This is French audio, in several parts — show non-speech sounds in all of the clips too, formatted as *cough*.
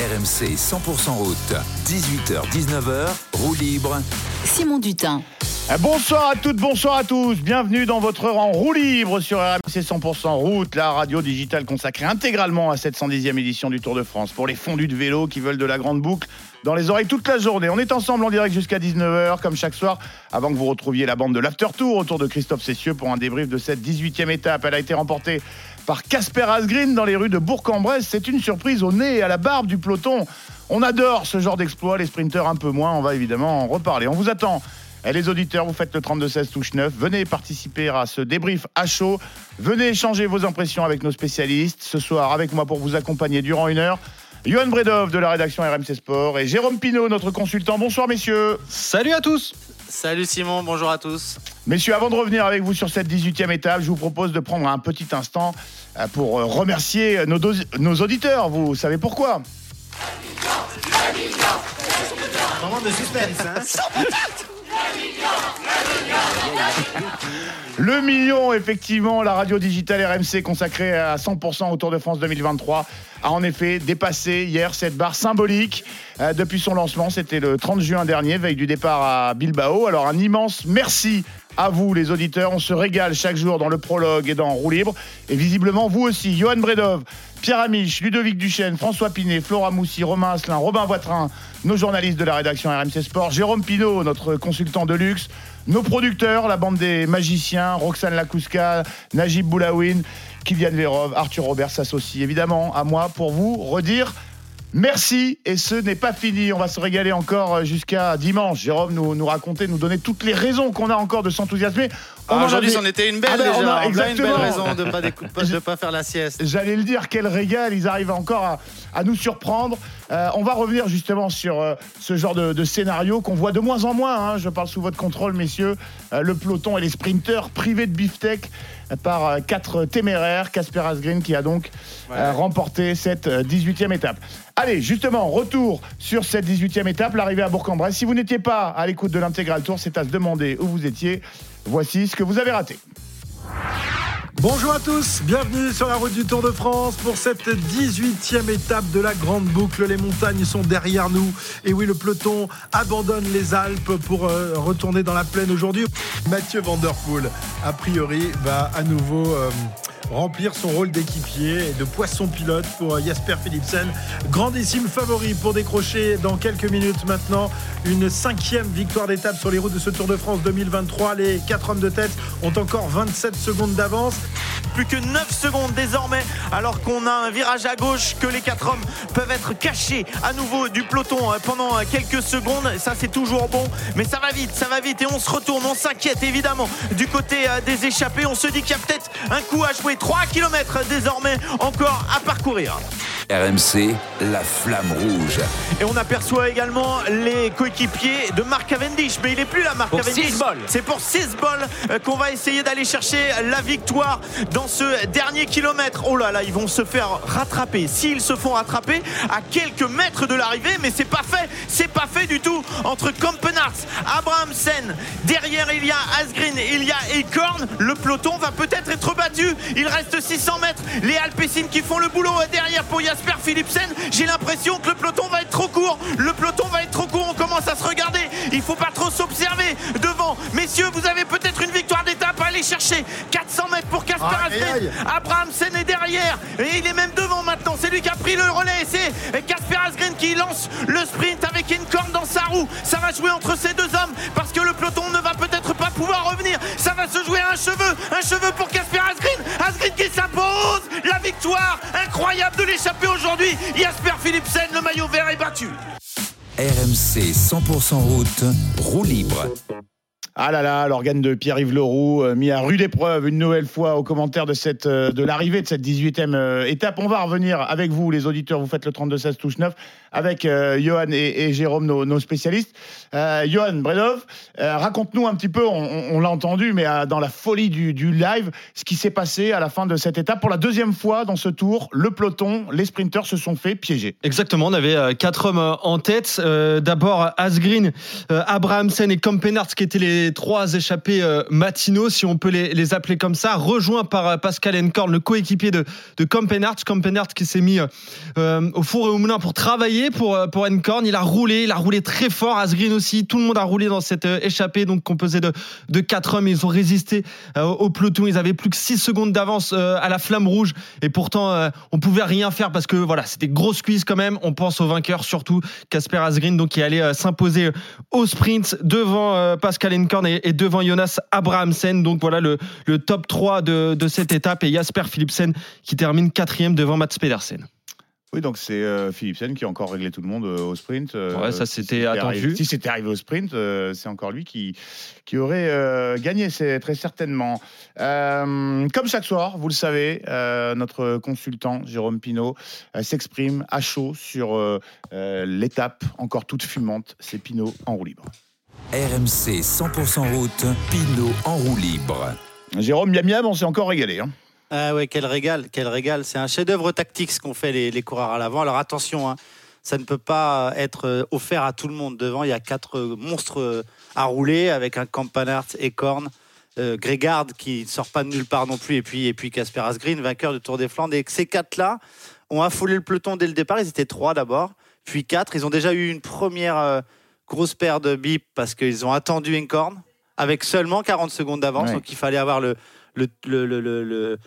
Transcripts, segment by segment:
RMC 100% route, 18h-19h, roue libre. Simon Dutin. Eh, Bonsoir à toutes, bonsoir à tous. Bienvenue dans votre heure en roue libre sur RMC 100% route, la radio digitale consacrée intégralement à cette 110e édition du Tour de France. Pour les fondus de vélo qui veulent de la grande boucle dans les oreilles toute la journée. On est ensemble en direct jusqu'à 19h, comme chaque soir, avant que vous retrouviez la bande de l'After Tour autour de Christophe Cessieux pour un débrief de cette 18e étape. Elle a été remportée par Casper Asgreen dans les rues de Bourg-en-Bresse. C'est une surprise au nez et à la barbe du peloton. On adore ce genre d'exploit, les sprinteurs un peu moins. On va évidemment en reparler. On vous attend. Et les auditeurs, vous faites le 32-16 touche 9. Venez participer à ce débrief à chaud. Venez échanger vos impressions avec nos spécialistes. Ce soir, avec moi pour vous accompagner durant une heure, Johan Bredov de la rédaction RMC Sport et Jérôme Pinault, notre consultant. Bonsoir, messieurs. Salut à tous Salut Simon, bonjour à tous. Messieurs, avant de revenir avec vous sur cette 18e étape, je vous propose de prendre un petit instant pour euh, remercier nos, auditeurs. Vous savez pourquoi? Moment de suspense, hein *laughs* Le million, effectivement, la radio digitale RMC consacrée à 100% au Tour de France 2023 a en effet dépassé hier cette barre symbolique. Euh, depuis son lancement, c'était le 30 juin dernier, veille du départ à Bilbao. Alors un immense merci à vous les auditeurs. On se régale chaque jour dans le prologue et dans Roue Libre. Et visiblement, vous aussi, Johan Bredov, Pierre Amiche, Ludovic Duchesne, François Pinet, Flora Moussi, Romain Asselin, Robin Voitrin, nos journalistes de la rédaction RMC Sport, Jérôme Pinault, notre consultant de luxe, nos producteurs, la bande des magiciens, Roxane Lakouska, Najib Boulawin, Kylian Verov, Arthur Robert s'associe évidemment à moi pour vous redire merci. Et ce n'est pas fini. On va se régaler encore jusqu'à dimanche. Jérôme nous, nous raconter, nous donner toutes les raisons qu'on a encore de s'enthousiasmer. Ah, Aujourd'hui, c'en était une belle Ah ben, déjà. on a- On a une belle exactement. raison de ne pas, décou- *laughs* de pas faire la sieste. J'allais le dire, quel régal, ils arrivent encore à, à nous surprendre. Euh, on va revenir justement sur euh, ce genre de, de scénario qu'on voit de moins en moins. hein. Je parle sous votre contrôle, messieurs. Euh, le peloton et les sprinteurs privés de beefsteak euh, par euh, quatre téméraires. Casper Asgreen qui a donc euh, remporté cette euh, 18e étape. Allez, justement, retour sur cette 18e étape, l'arrivée à Bourg-en-Bresse. Si vous n'étiez pas à l'écoute de l'intégral tour, c'est à se demander où vous étiez. Voici ce que vous avez raté. Bonjour à tous, bienvenue sur la route du Tour de France pour cette 18e étape de la Grande Boucle. Les montagnes sont derrière nous et oui, le peloton abandonne les Alpes pour euh, retourner dans la plaine aujourd'hui. Mathieu Van Der Poel, a priori, va à nouveau euh, remplir son rôle d'équipier et de poisson pilote pour euh, Jasper Philipsen. Grandissime favori pour décrocher dans quelques minutes maintenant une cinquième victoire d'étape sur les routes de ce Tour de France 2023. Les quatre hommes de tête ont encore 27 secondes d'avance. plus que 9 secondes désormais alors qu'on a un virage à gauche que les quatre hommes peuvent être cachés à nouveau du peloton euh, pendant euh, quelques secondes ça c'est toujours bon mais ça va vite ça va vite et on se retourne on s'inquiète évidemment du côté des échappés on se dit qu'il y a peut-être un coup à jouer 3 km désormais encore à parcourir RMC, la flamme rouge. et on aperçoit également les coéquipiers de Marc Cavendish. Mais il n'est plus là, Marc Pour Cavendish. C'est pour 6 balles euh, qu'on va essayer d'aller chercher la victoire dans ce dernier kilomètre. Oh là là, ils vont se faire rattraper. S'ils se font rattraper à quelques mètres de l'arrivée, mais c'est pas fait. C'est pas fait du tout. Entre Kampenarts, Abrahamsen, derrière il y a Asgreen, il y a Ekorn. Le peloton va peut-être être battu. Il reste 600 mètres. Les Alpecin qui font le boulot euh, derrière pour Jasper Philipsen. J'ai l'impression que le peloton va être trop court. Le peloton va être trop court. On commence à se regarder. Il faut pas trop s'observer devant. Messieurs, vous avez peut-être une victoire d'étape à aller chercher. 400 mètres pour Casper Aïe, Asgreen. aïe. Abrahamsen est derrière. Et il est même devant maintenant. C'est lui qui a pris le relais. C'est Casper Asgreen qui lance le sprint avec une corne dans sa roue. Ça va jouer entre ces deux hommes parce que le peloton ne va peut-être pas pouvoir revenir. Ça va se jouer à un cheveu. Un cheveu pour Casper Asgreen. Asgreen qui s'impose. La victoire incroyable de l'échapper aujourd'hui. Jasper Philipsen, le maillot vert est battu. RMC 100% route, roue libre. Ah là là, l'organe de Pierre-Yves Leroux, euh, mis à rude épreuve une nouvelle fois au commentaire de, cette, euh, de l'arrivée de cette 18e euh, étape. On va revenir avec vous, les auditeurs, vous faites le 32-16 touche 9, avec euh, Johan et, Jérôme, nos, spécialistes. Euh, Johan Bredov, euh, raconte-nous un petit peu, on, l'a entendu, mais dans la folie du, live, ce qui s'est passé à la fin de cette étape. Pour la deuxième fois dans ce tour, le peloton, les sprinteurs se sont fait piéger. Exactement, on avait quatre hommes en tête. D'abord Asgreen, Abrahamsen et Kampenarts qui étaient les, trois échappés matinaux, si on peut les, les appeler comme ça, rejoint par Pascal Encorn, le coéquipier de, de. Campenart qui s'est mis au four et au moulin pour travailler pour, euh, pour Encorn. Il a roulé, il a roulé très fort. Asgreen aussi, tout le monde a roulé dans cette euh, échappée, donc composée de, de quatre hommes. Ils ont résisté euh, au peloton. Ils avaient plus que 6 secondes d'avance à la flamme rouge. Et pourtant, euh, on pouvait rien faire parce que voilà, c'était grosse cuisse quand même. On pense au vainqueur, surtout Casper Asgreen, donc qui allait s'imposer au sprint devant Pascal Encorn et, devant Jonas Abrahamsen. Donc voilà le, le top 3 de, de cette étape et Jasper Philipsen qui termine quatrième devant Mats Pedersen. Oui, donc c'est euh, Philipsen qui a encore réglé tout le monde euh, au sprint. euh, Ouais, ça, si c'était attendu. arrivé- si c'était arrivé au sprint, euh, c'est encore lui qui, qui aurait euh, gagné, c'est très certainement. Euh, comme chaque soir, vous le savez, euh, notre consultant Jérôme Pinault euh, s'exprime à chaud sur euh, euh, l'étape encore toute fumante. C'est Pinault en roue libre. RMC 100% route, Pinot en roue libre. Jérôme, miam miam, on s'est encore régalé. hein. Ah ouais, quel régal, quel régal. C'est un chef-d'œuvre tactique ce qu'ont fait les, les coureurs à l'avant. Alors attention, hein, ça ne peut pas être euh, offert à tout le monde. Devant, il y a quatre euh, monstres euh, à rouler avec un Campanart, Ekorn, euh, Grégard qui ne sort pas de nulle part non plus, et puis et puis Casper Asgreen, vainqueur du Tour des Flandres. Et ces quatre-là ont affolé le peloton dès le départ. Ils étaient trois d'abord, puis quatre. Ils ont déjà eu une première euh, grosse paire de bips parce qu'ils ont attendu Ekorn avec seulement 40 secondes d'avance. Ouais. Donc il fallait avoir le, le, le, le-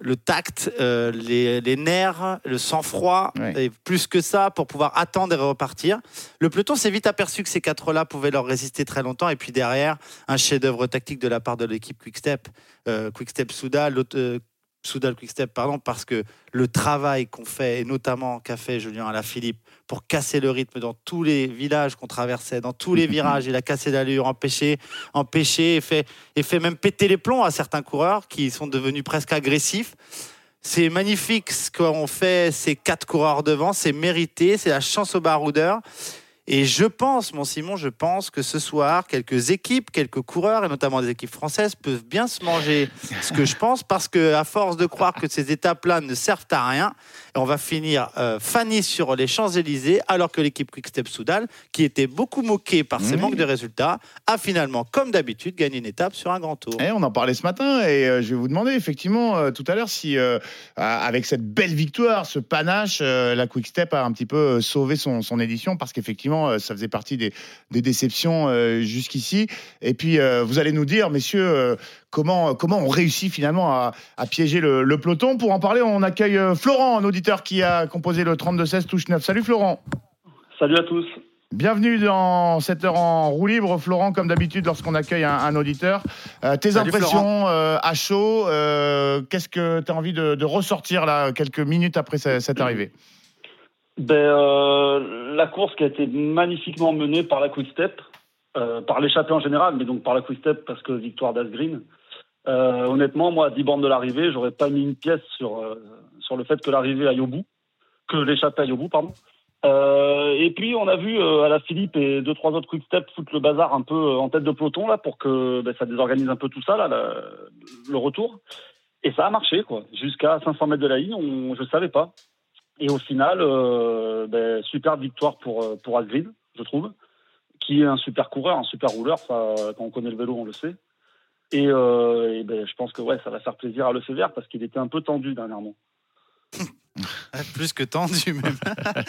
le- tact, euh, les, les nerfs, le sang-froid, Ouais. et plus que ça pour pouvoir attendre et repartir. Le peloton s'est vite aperçu que ces quatre-là pouvaient leur résister très longtemps. Et puis derrière, un chef-d'œuvre tactique de la part de l'équipe Quickstep, euh, Quickstep Soudal, l'autre, euh, Soudal Quickstep, pardon, parce que le travail qu'on fait, et notamment qu'a fait Julien Alaphilippe pour casser le rythme dans tous les villages qu'on traversait, dans tous les *laughs* virages, il a cassé l'allure, empêché, empêché, et fait, et fait même péter les plombs à certains coureurs qui sont devenus presque agressifs. C'est magnifique ce qu'ont fait ces quatre coureurs devant, c'est mérité, c'est la chance au baroudeur. Et je pense, mon Simon, je pense que ce soir, quelques équipes, quelques coureurs, et notamment des équipes françaises, peuvent bien se manger ce que je pense, parce que à force de croire que ces étapes-là ne servent à rien, on va finir euh, Fanny sur les Champs-Élysées, alors que l'équipe Quickstep Soudal, qui était beaucoup moquée par ses Oui. manques de résultats, a finalement, comme d'habitude, gagné une étape sur un grand tour. Eh, on en parlait ce matin et euh, je vais vous demander effectivement euh, tout à l'heure si euh, avec cette belle victoire, ce panache, la Quick Step a un petit peu sauvé son, son édition parce qu'effectivement euh, ça faisait partie des, des déceptions euh, jusqu'ici. Et puis euh, vous allez nous dire, messieurs, comment, comment on réussit finalement à, à piéger le, le peloton. Pour en parler, on accueille Florent, un auditeur qui a composé le 32-16 touche 9. Salut Florent. Salut à tous. Bienvenue dans cette heure en roue libre, Florent, comme d'habitude lorsqu'on accueille un, un auditeur. Euh, tes Salut, impressions euh, à chaud, euh, qu'est-ce que tu as envie de, de ressortir là, quelques minutes après ce- cette *clears throat* arrivée? Ben, euh, la course qui a été magnifiquement menée par la Quick Step, euh, par l'échappée en général, mais donc par la Quick Step parce que victoire d'Asgreen. Euh, honnêtement, moi, à 10 bornes de l'arrivée, j'aurais pas mis une pièce sur, euh, sur le fait que l'arrivée aille au bout, que l'échappée aille au bout, pardon. Et puis, on a vu à la Philippe et deux, trois autres Quick Step foutre le bazar un peu en tête de peloton là pour que ben, ça désorganise un peu tout ça, là, le retour. Et ça a marché, quoi. Jusqu'à 500 mètres de la ligne, on, je savais pas. Et au final, euh, ben, super victoire pour, euh, pour je trouve, qui est un super coureur, un super rouleur. Ça, quand on connaît le vélo, on le sait. Et, euh, ben, je pense que ouais, ça va faire plaisir à Le Vert parce qu'il était un peu tendu dernièrement. *laughs* Plus que tendu même.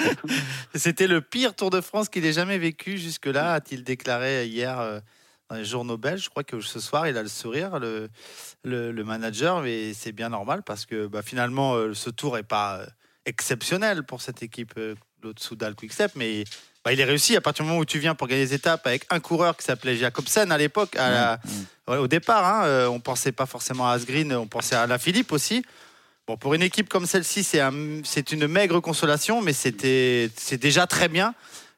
*laughs* C'était le pire Tour de France qu'il ait jamais vécu jusque-là, a-t-il déclaré hier dans les journaux belges. Je crois que ce soir, il a le sourire, le, le, manager, mais c'est bien normal parce que bah, finalement, ce tour est pas exceptionnel pour cette équipe, euh, l'autre Soudal Quickstep, mais bah, il est réussi à partir du moment où tu viens pour gagner des étapes avec un coureur qui s'appelait Jacobsen à l'époque, à la- ouais, au départ. Hein, euh, on pensait pas forcément à Asgreen, on pensait à la Philippe aussi. Bon, pour une équipe comme celle-ci, c'est un- c'est une maigre consolation, mais c'était c'est déjà très bien.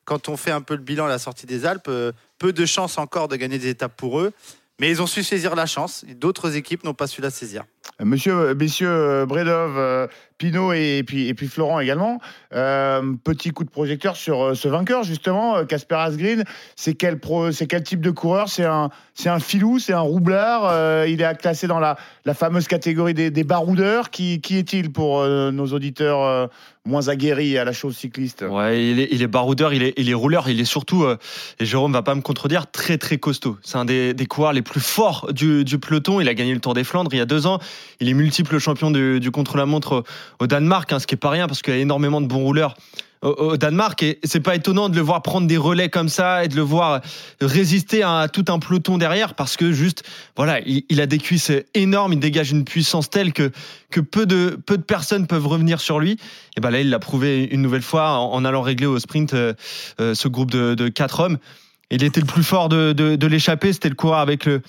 Quand on fait un peu le bilan à la sortie des Alpes, euh, peu de chances encore de gagner des étapes pour eux, mais ils ont su saisir la chance. D'autres équipes n'ont pas su la saisir. Monsieur, messieurs euh, Bredov, euh, Pinot et puis, et puis Florent également. Euh, petit coup de projecteur sur euh, ce vainqueur, justement, euh, Casper Asgreen. C'est quel, pro- quel type de coureur? C'est un, un filou, c'est un roublard. euh, il est classé dans la, la fameuse catégorie des, baroudeurs. Qui, qui est-il pour euh, nos auditeurs euh, moins aguerris à la chose cycliste Ouais, il est, il est baroudeur, il est, il est rouleur, il est surtout, euh, et Jérôme va pas me contredire, très très costaud. C'est un des, des coureurs les plus forts du, du peloton. Il a gagné le Tour des Flandres il y a deux ans. Il est multiple champion du, du contre-la-montre au Danemark, hein, ce qui est pas rien parce qu'il y a énormément de bons rouleurs au, au Danemark. Et c'est pas étonnant de le voir prendre des relais comme ça et de le voir résister à tout un peloton derrière parce que juste, voilà, il, il a des cuisses énormes, il dégage une puissance telle que, que peu de, peu de personnes peuvent revenir sur lui. Et ben là, il l'a prouvé une nouvelle fois en, en allant régler au sprint euh, euh, ce groupe de, de quatre hommes. Il était le plus fort de, de, de l'échappée. C'était le coureur avec le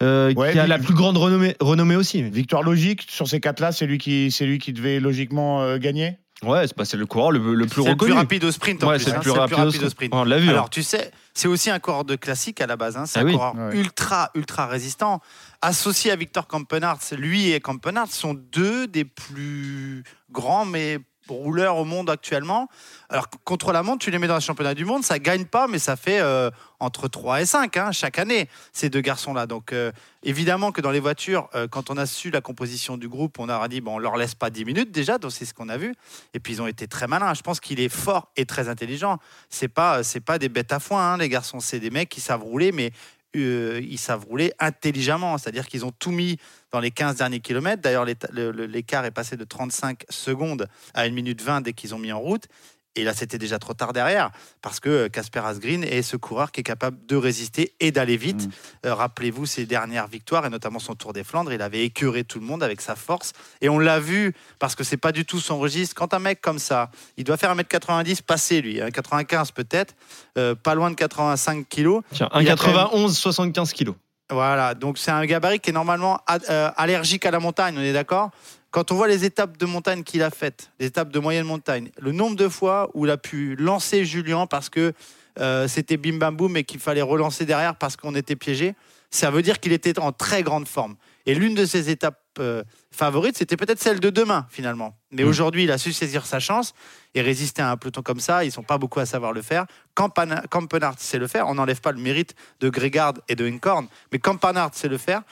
euh, Ouais, qui a la plus grande renommée, renommée aussi. Victoire logique sur ces quatre-là, c'est lui qui, c'est lui qui devait logiquement euh, gagner? Ouais, c'est le coureur le, le plus C'est le reconnu. plus rapide au sprint en Ouais, plus. c'est le hein, plus rapide au sprint. On l'a vu. Alors hein. tu sais, c'est aussi un coureur de classique à la base. hein. C'est Ah un oui. coureur Ouais. ultra, ultra résistant. Associé à Victor Kampenarts, lui et Kampenarts sont deux des plus grands mais rouleurs au monde actuellement. Alors contre la montre, tu les mets dans le championnat du monde, ça gagne pas, mais ça fait euh, entre 3 et 5 hein, chaque année, ces deux garçons-là. Donc euh, évidemment que dans les voitures, euh, quand on a su la composition du groupe, on a dit, bon, on leur laisse pas 10 minutes déjà, donc c'est ce qu'on a vu. Et puis ils ont été très malins. Je pense qu'il est fort et très intelligent. C'est pas, c'est pas des bêtes à foin, hein, les garçons. C'est des mecs qui savent rouler, mais euh, ils savent rouler intelligemment. C'est-à-dire qu'ils ont tout mis dans les 15 derniers kilomètres. D'ailleurs, l'écart est passé de 35 secondes à 1 minute 20 dès qu'ils ont mis en route. Et là, c'était déjà trop tard derrière, parce que Casper Asgreen est ce coureur qui est capable de résister et d'aller vite. Euh, Rappelez-vous ses dernières victoires, et notamment son Tour des Flandres. Il avait écœuré tout le monde avec sa force. Et on l'a vu, parce que c'est pas du tout son registre. Quand un mec comme ça, il doit faire 1m90 passé, lui, hein, 95 peut-être, euh, pas loin de 85 kilos. Tiens, il a quand 1,91, 75 kilos. Voilà, donc c'est un gabarit qui est normalement euh, allergique à la montagne, on est d'accord? Quand on voit les étapes de montagne qu'il a faites, les étapes de moyenne montagne, le nombre de fois où il a pu lancer Julien parce que euh, c'était bim bam boum et qu'il fallait relancer derrière parce qu'on était piégé, ça veut dire qu'il était en très grande forme. Et l'une de ses étapes euh, favorites, c'était peut-être celle de demain finalement. Mais Mm. aujourd'hui, il a su saisir sa chance et résister à un peloton comme ça. Ils sont pas beaucoup à savoir le faire. Campana- Campenart sait le faire. On n'enlève pas le mérite de Grégard et de Incorn, mais Campenart sait le faire.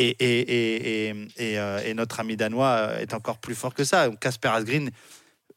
Et, et, et, et, et, euh, et notre ami danois euh, est encore plus fort que ça. Casper Asgreen,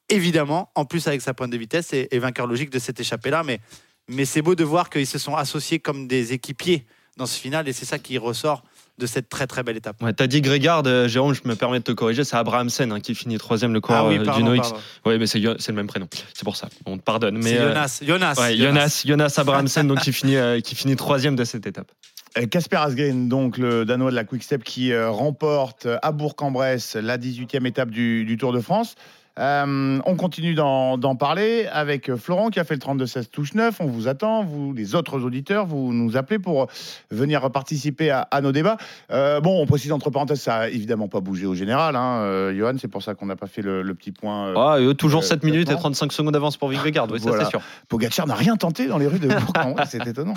évidemment, en plus avec sa pointe de vitesse, est, vainqueur logique de cette échappée-là. Mais, mais c'est beau de voir qu'ils se sont associés comme des équipiers dans ce final. Et c'est ça qui ressort de cette très très belle étape. Ouais, T'as dit Grégard, euh, Jérôme, je me permets de te corriger, c'est Abrahamsen hein, qui finit troisième, le coureur Ah oui, pardon, du Noix. pardon. Oui, mais c'est le même prénom, c'est pour ça. On te pardonne. Mais C'est Jonas. Jonas. ouais, Jonas, Jonas Abrahamsen, donc qui finit, euh, qui finit troisième de cette étape. Euh, Casper Asgreen, donc le Danois de la Quick Step qui euh, remporte euh, à Bourg-en-Bresse la 18e étape du Tour de France. Euh, on continue d'en parler avec euh, Florent qui a fait le 32-16 touche 9. On vous attend, vous, les autres auditeurs, vous nous appelez pour venir participer à, à nos débats. Euh, bon, on précise entre parenthèses, ça a évidemment pas bougé au général, hein, euh, Johan, c'est pour ça qu'on n'a pas fait le, le petit point. euh, Ah, toujours euh, 7 minutes et classement. 35 secondes d'avance pour Vic Grégard, oui, ça c'est sûr. Pogacar n'a rien tenté dans les rues de Bourg-en-Bresse, *laughs* c'est étonnant.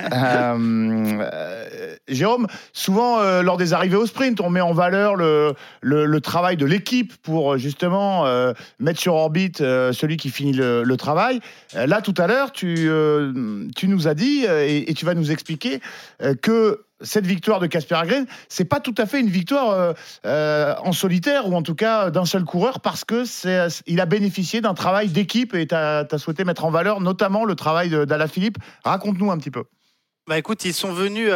Euh, euh, Jérôme, souvent euh, lors des arrivées au sprint, on met en valeur le, le, le travail de l'équipe pour euh, justement euh, mettre sur orbite euh, celui qui finit le, travail. Euh, là, tout à l'heure, tu, nous as dit et, tu vas nous expliquer que cette victoire de Casper Asgreen, c'est pas tout à fait une victoire en solitaire ou en tout cas d'un seul coureur parce que c'est il a bénéficié d'un travail d'équipe et tu as, souhaité mettre en valeur notamment le travail de- d'Alaphilippe. Raconte-nous un petit peu. Bah écoute, ils sont venus,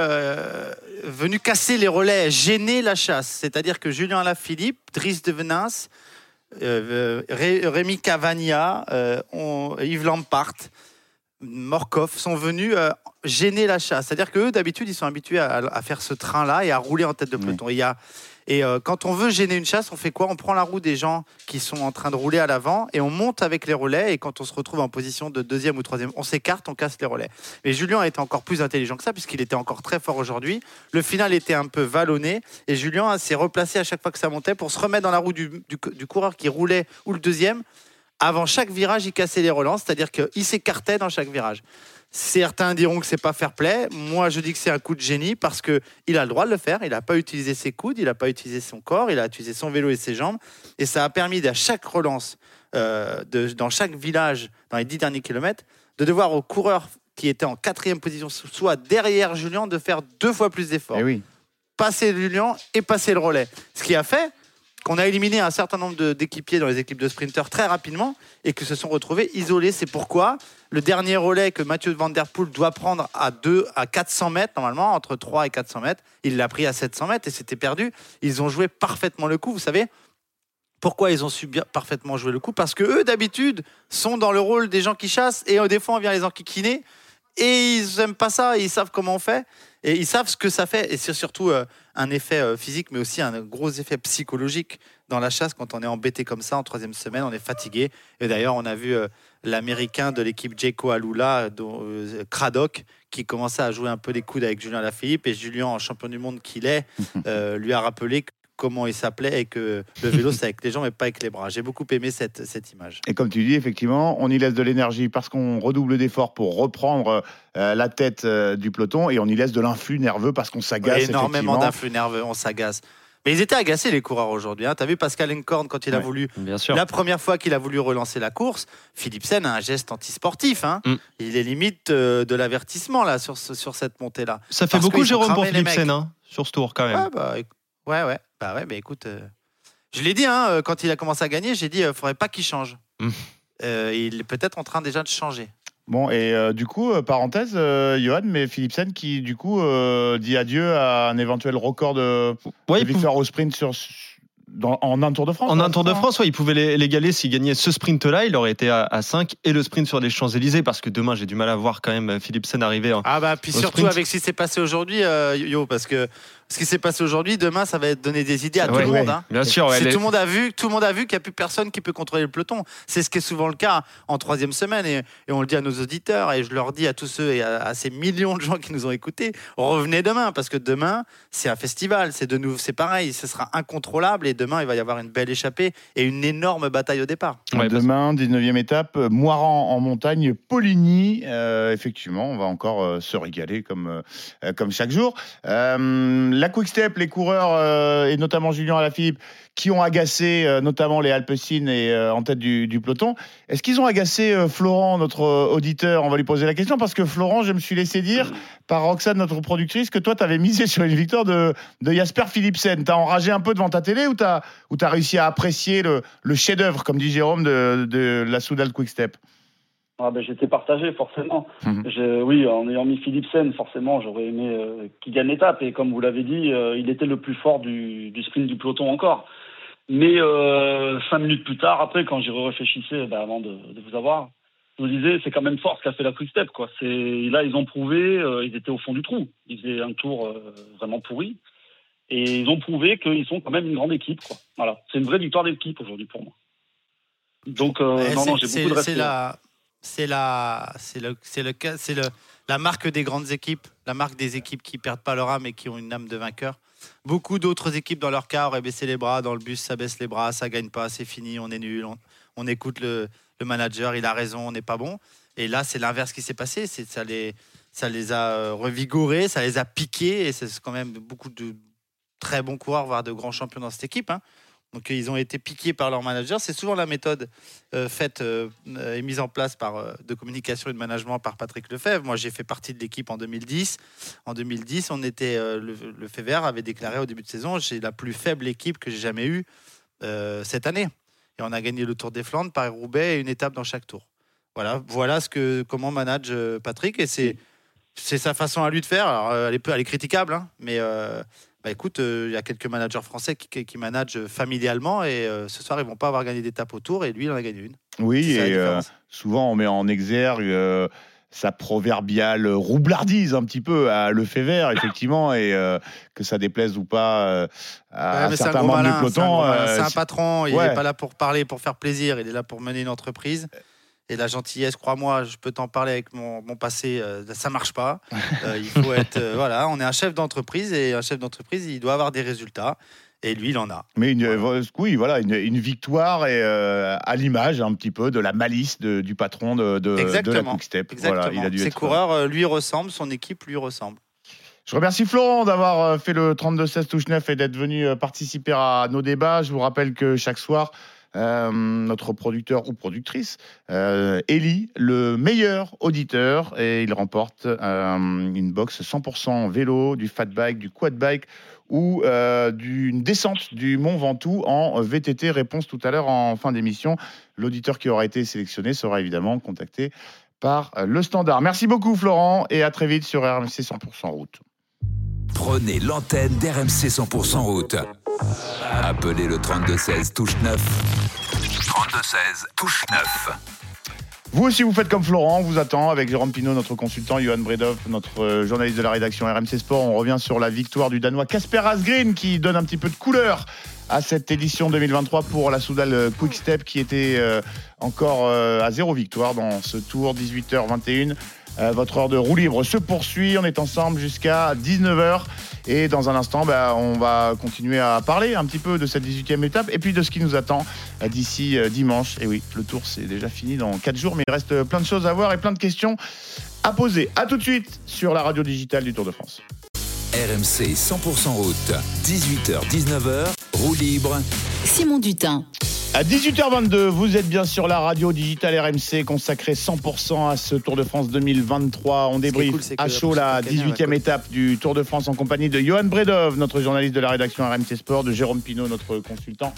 venus casser les relais, gêner la chasse. C'est-à-dire que Julien Alaphilippe, Driss de Venance, Ré- Rémi Cavagna, euh, on- Yves Lampart, Morkov sont venus euh, gêner la chasse. C'est-à-dire qu'eux, d'habitude, ils sont habitués à, à faire ce train-là et à rouler en tête de peloton. Il y a- et euh, quand on veut gêner une chasse, on fait quoi? On prend la roue des gens qui sont en train de rouler à l'avant et on monte avec les relais. Et quand on se retrouve en position de deuxième ou troisième, on s'écarte, on casse les relais. Mais Julien a été encore plus intelligent que ça, puisqu'il était encore très fort aujourd'hui. Le final était un peu vallonné, et Julien s'est replacé à chaque fois que ça montait pour se remettre dans la roue du, du- du coureur qui roulait, ou le deuxième. Avant chaque virage, il cassait les relances, c'est-à-dire qu'il s'écartait dans chaque virage. Certains diront que c'est pas fair play. Moi, je dis que c'est un coup de génie parce que il a le droit de le faire. Il n'a pas utilisé ses coudes, il n'a pas utilisé son corps, il a utilisé son vélo et ses jambes. Et ça a permis à chaque relance, euh, de, dans chaque village, dans les dix derniers kilomètres, de devoir aux coureurs qui étaient en quatrième position, soit derrière Julien, de faire deux fois plus d'efforts. Eh oui. Passer Julien et passer le relais. Ce qui a fait qu'on a éliminé un certain nombre d'équipiers dans les équipes de sprinteurs très rapidement et que se sont retrouvés isolés. C'est pourquoi le dernier relais que Mathieu Van Der Poel doit prendre à 2 à 400 mètres, normalement, entre 3 et 400 mètres, il l'a pris à 700 mètres et c'était perdu. Ils ont joué parfaitement le coup, vous savez pourquoi ils ont su parfaitement jouer le coup? Parce que eux, d'habitude, sont dans le rôle des gens qui chassent et euh, des fois, on vient les enquiquiner et ils aiment pas ça. Ils savent comment on fait et ils savent ce que ça fait. Et c'est surtout euh, un effet euh, physique, mais aussi un gros effet psychologique dans la chasse quand on est embêté comme ça en troisième semaine, on est fatigué. Et d'ailleurs, on a vu euh, l'américain de l'équipe Jayco Alula, dont, euh, Craddock, qui commençait à jouer un peu les coudes avec Julien Lafilippe. Et Julien, en champion du monde qu'il est, *laughs* euh, lui a rappelé comment il s'appelait et que le vélo, c'est avec les jambes et pas avec les bras. J'ai beaucoup aimé cette, cette image. Et comme tu dis, effectivement, on y laisse de l'énergie parce qu'on redouble d'efforts pour reprendre euh, la tête euh, du peloton et on y laisse de l'influx nerveux parce qu'on s'agace. énormément d'influx nerveux, on s'agace. Mais ils étaient agacés, les coureurs, aujourd'hui. Hein. Tu as vu Pascal Encorn quand il a Ouais. voulu Bien sûr. La première fois qu'il a voulu relancer la course, Philipsen a un geste antisportif. Hein. Mm. Il est limite euh, de l'avertissement là sur, sur cette montée-là. Ça fait Parce beaucoup, Jérôme, pour Philipsen, hein, sur ce tour, quand même. Ouais, bah, ouais, ouais. Bah ouais, mais écoute, euh, je l'ai dit, hein, euh, quand il a commencé à gagner, j'ai dit, il faudrait pas qu'il change. Mm. Euh, il est peut-être en train déjà de changer. Bon, et euh, du coup, euh, parenthèse, euh, Johan, mais Philipsen qui, du coup, euh, dit adieu à un éventuel record de, Ouais, de il pouvait- victoire au sprint sur, dans- en un Tour de France. En hein, un Tour de France, ouais, il pouvait l'é- l'égaler s'il gagnait ce sprint-là. Il aurait été à, à 5 et le sprint sur les Champs-Élysées parce que demain, j'ai du mal à voir quand même Philipsen arriver. en- Ah bah puis surtout sprint. avec ce qui s'est passé aujourd'hui, euh, Yo, parce que ce qui s'est passé aujourd'hui, demain, ça va être donner des idées à tout Ouais, le monde. hein. Bien sûr, ouais, les- tout le monde a vu, tout le monde a vu qu'il n'y a plus personne qui peut contrôler le peloton. C'est ce qui est souvent le cas en troisième semaine et, et on le dit à nos auditeurs et je leur dis à tous ceux et à, à ces millions de gens qui nous ont écoutés, revenez demain parce que demain c'est un festival, c'est de nouveau, c'est pareil, ce sera incontrôlable et demain il va y avoir une belle échappée et une énorme bataille au départ. Demain, 19e étape, euh, Moiran en montagne, Poligny. Euh, effectivement, on va encore euh, se régaler comme, euh, comme chaque jour. La Quick Step, les coureurs, euh, et notamment Julien Alaphilippe, qui ont agacé euh, notamment les Alpecin et euh, en tête du, peloton. Est-ce qu'ils ont agacé Florent, notre auditeur? On va lui poser la question parce que Florent, je me suis laissé dire par Roxane, notre productrice, que toi, tu avais misé sur une victoire de, de Jasper Philipsen. T'as enragé un peu devant ta télé ou t'as ou as réussi à apprécier le, le chef-d'œuvre, comme dit Jérôme, de, de la Soudal Quick Step? Ah ben, j'étais partagé forcément. Mhm. Je- oui, en ayant mis Philipsen, forcément, j'aurais aimé euh, qu'il gagne l'étape. Et comme vous l'avez dit, euh, il était le plus fort du, du sprint du peloton encore. Mais euh, cinq minutes plus tard, après, quand j'y réfléchissais, ben, avant de, de vous avoir, je me disais, c'est quand même fort ce qu'a fait la Quick Step. Quoi. Là, ils ont prouvé, euh, ils étaient au fond du trou. Ils faisaient un tour euh, vraiment pourri. Et ils ont prouvé qu'ils sont quand même une grande équipe. Quoi. Voilà, c'est une vraie victoire d'équipe aujourd'hui pour moi. Donc, euh, non, non, j'ai beaucoup de c'est respect. la, c'est la, c'est le, c'est le, le, la marque des grandes équipes, la marque des équipes qui perdent pas leur âme et qui ont une âme de vainqueur. Beaucoup d'autres équipes dans leur cas auraient baissé les bras dans le bus, ça baisse les bras, ça gagne pas, c'est fini, on est nul, on, écoute le, le manager, il a raison, on n'est pas bon. Et là, c'est l'inverse qui s'est passé, ça les, ça les a euh, revigorés, ça les a piqués et c'est quand même beaucoup de très bons coureurs, voire de grands champions dans cette équipe. hein. Donc ils ont été piqués par leur manager. C'est souvent la méthode euh, faite euh, et mise en place par, euh, de communication et de management par Patrick Lefebvre. Moi, j'ai fait partie de l'équipe en 2010. En 2010, on était, le, Lefebvre avait déclaré au début de saison j'ai la plus faible équipe que j'ai jamais eue cette année. Et on a gagné le Tour des Flandres, Paris-Roubaix et une étape dans chaque tour. Voilà, voilà ce que, comment manage Patrick. Et c'est, c'est sa façon à lui de faire. Alors, elle, est, peu- elle est critiquable, hein, mais bah, écoute, euh, il y a quelques managers français qui, qui, qui managent familialement et euh, ce soir, ils vont pas avoir gagné d'étape au Tour et lui, il en a gagné une. Oui, et euh, souvent on met en exergue euh, sa proverbiale roublardise un petit peu à le fait vert, effectivement, et euh, que ça déplaise ou pas euh, à Ouais, certains membres malin, du c'est un peloton. euh, C'est un patron, il Ouais. n'est pas là pour parler, pour faire plaisir, il est là pour mener une entreprise. Et la gentillesse, crois-moi, je peux t'en parler avec mon, mon passé, euh, ça marche pas. *laughs* Euh, il faut être, euh, voilà, on est un chef d'entreprise et un chef d'entreprise, il doit avoir des résultats. Et lui, il en a. Mais une, oui, voilà, une, une victoire et, euh, à l'image un petit peu de la malice de- du patron de, de, de la. Quick Step. Exactement. Voilà, il a dû Ses être- coureurs lui ressemblent, son équipe lui ressemble. Je remercie Florent d'avoir fait le 32-16 touche 9 et d'être venu participer à nos débats. Je vous rappelle que chaque soir, euh, notre producteur ou productrice euh, élit le meilleur auditeur et il remporte euh, une box 100% vélo, du fat bike, du quad bike ou euh, d'une descente du Mont Ventoux en VTT. Réponse tout à l'heure en fin d'émission. L'auditeur qui aura été sélectionné sera évidemment contacté par le standard. Merci beaucoup Florent et à très vite sur RMC 100% route. Prenez l'antenne d'RMC 100% route. Appelez le 3216 touche 9. 3216 touche 9. Vous aussi, vous faites comme Florent, on vous attend avec Jérôme Pinault, notre consultant, Johan Bredov, notre euh, journaliste de la rédaction RMC Sport. On revient sur la victoire du Danois Casper Asgreen qui donne un petit peu de couleur à cette édition 2023 pour la Soudal Quick Step qui était euh, encore euh, à zéro victoire dans ce tour 18h21. Euh, votre heure de roue libre se poursuit. On est ensemble jusqu'à 19h. Et dans un instant, bah, on va continuer à parler un petit peu de cette 18e étape et puis de ce qui nous attend euh, d'ici euh, dimanche. Et oui, le tour c'est déjà fini dans 4 jours, mais il reste plein de choses à voir et plein de questions à poser. À tout de suite sur la radio digitale du Tour de France. RMC 100% route. 18h-19h, roue libre. Simon Dutin. À 18h22, vous êtes bien sur la radio digitale RMC consacrée 100% à ce Tour de France 2023. On débriefe cool, c'est que à chaud la prochaine année, 18e ouais, étape du Tour de France en compagnie de Johan Bredov, notre journaliste de la rédaction RMC Sport, de Jérôme Pinault, notre consultant.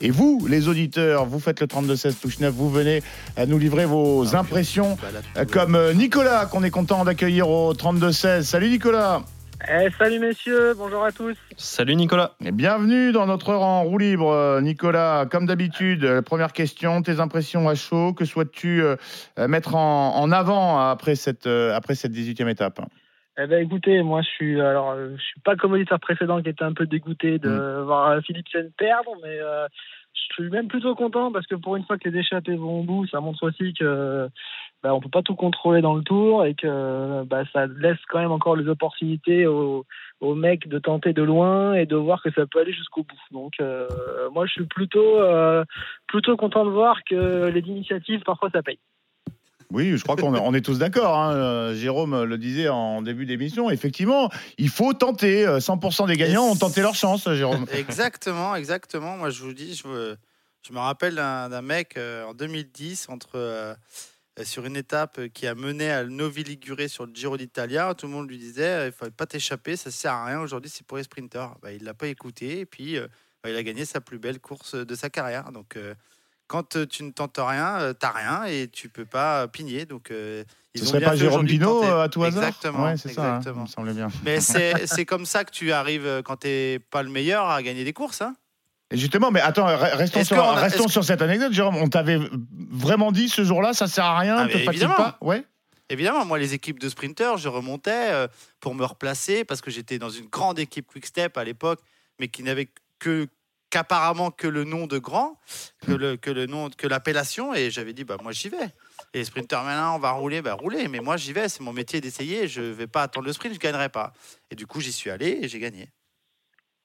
Et vous, les auditeurs, vous faites le 32-16 touche 9, vous venez à nous livrer vos impressions, euh, comme euh, Nicolas, qu'on est content d'accueillir au 32-16. Salut Nicolas Eh, salut messieurs, bonjour à tous. Salut Nicolas. Et bienvenue dans notre heure en roue libre, euh, Nicolas. Comme d'habitude, première question, tes impressions à chaud, que souhaites-tu euh, mettre en, en avant après cette, euh, après cette 18e étape? Eh ben écoutez, moi je suis alors je suis pas comme auditeur précédent qui était un peu dégoûté de voir euh, Philippe Sen perdre, mais euh, je suis même plutôt content parce que pour une fois que les échappés vont au bout, ça montre aussi que bah, on peut pas tout contrôler dans le tour et que bah, ça laisse quand même encore les opportunités aux, aux mecs de tenter de loin et de voir que ça peut aller jusqu'au bout. Donc euh, moi je suis plutôt euh, plutôt content de voir que les initiatives parfois ça paye. Oui, je crois qu'on on est tous d'accord. hein. Euh, Jérôme le disait en début d'émission. Effectivement, il faut tenter. Euh, 100% des gagnants ont tenté leur chance, Jérôme. *laughs* Exactement, exactement. Moi, je vous dis, je, me- je me rappelle d'un mec euh, en 2010 entre sur une étape euh, qui a mené à Novi Ligure sur le Giro d'Italia. Tout le monde lui disait, euh, il ne fallait pas t'échapper, ça sert à rien. Aujourd'hui, c'est pour les sprinteurs. Bah, il l'a pas écouté et puis euh, bah, il a gagné sa plus belle course de sa carrière. Donc euh, quand euh, tu ne tentes rien, euh, t'as rien et tu peux pas pigner. Donc euh, ils Ce ont serait bien pas Jérôme Pinault euh, à tout hasard Exactement, Ouais, c'est ça. hein, me semblait bien. Mais *laughs* c'est comme ça que tu arrives euh, quand t'es pas le meilleur à gagner des courses. Hein. Justement, mais attends, re- restons, sur, qu'on a- restons est-ce sur cette anecdote, Jérôme. On t'avait vraiment dit ce jour-là, ça sert à rien, Ah, ne te fatigue pas. Ouais. Évidemment, moi, les équipes de sprinteurs, je remontais euh, pour me replacer parce que j'étais dans une grande équipe Quick Step à l'époque, mais qui n'avait que qu'apparemment que le nom de grand, que le, que le nom, que l'appellation, et j'avais dit bah moi j'y vais. Et les sprinteurs maintenant on va rouler, bah rouler, mais moi j'y vais, c'est mon métier d'essayer, je vais pas attendre le sprint, je gagnerai pas. Et du coup j'y suis allé et j'ai gagné.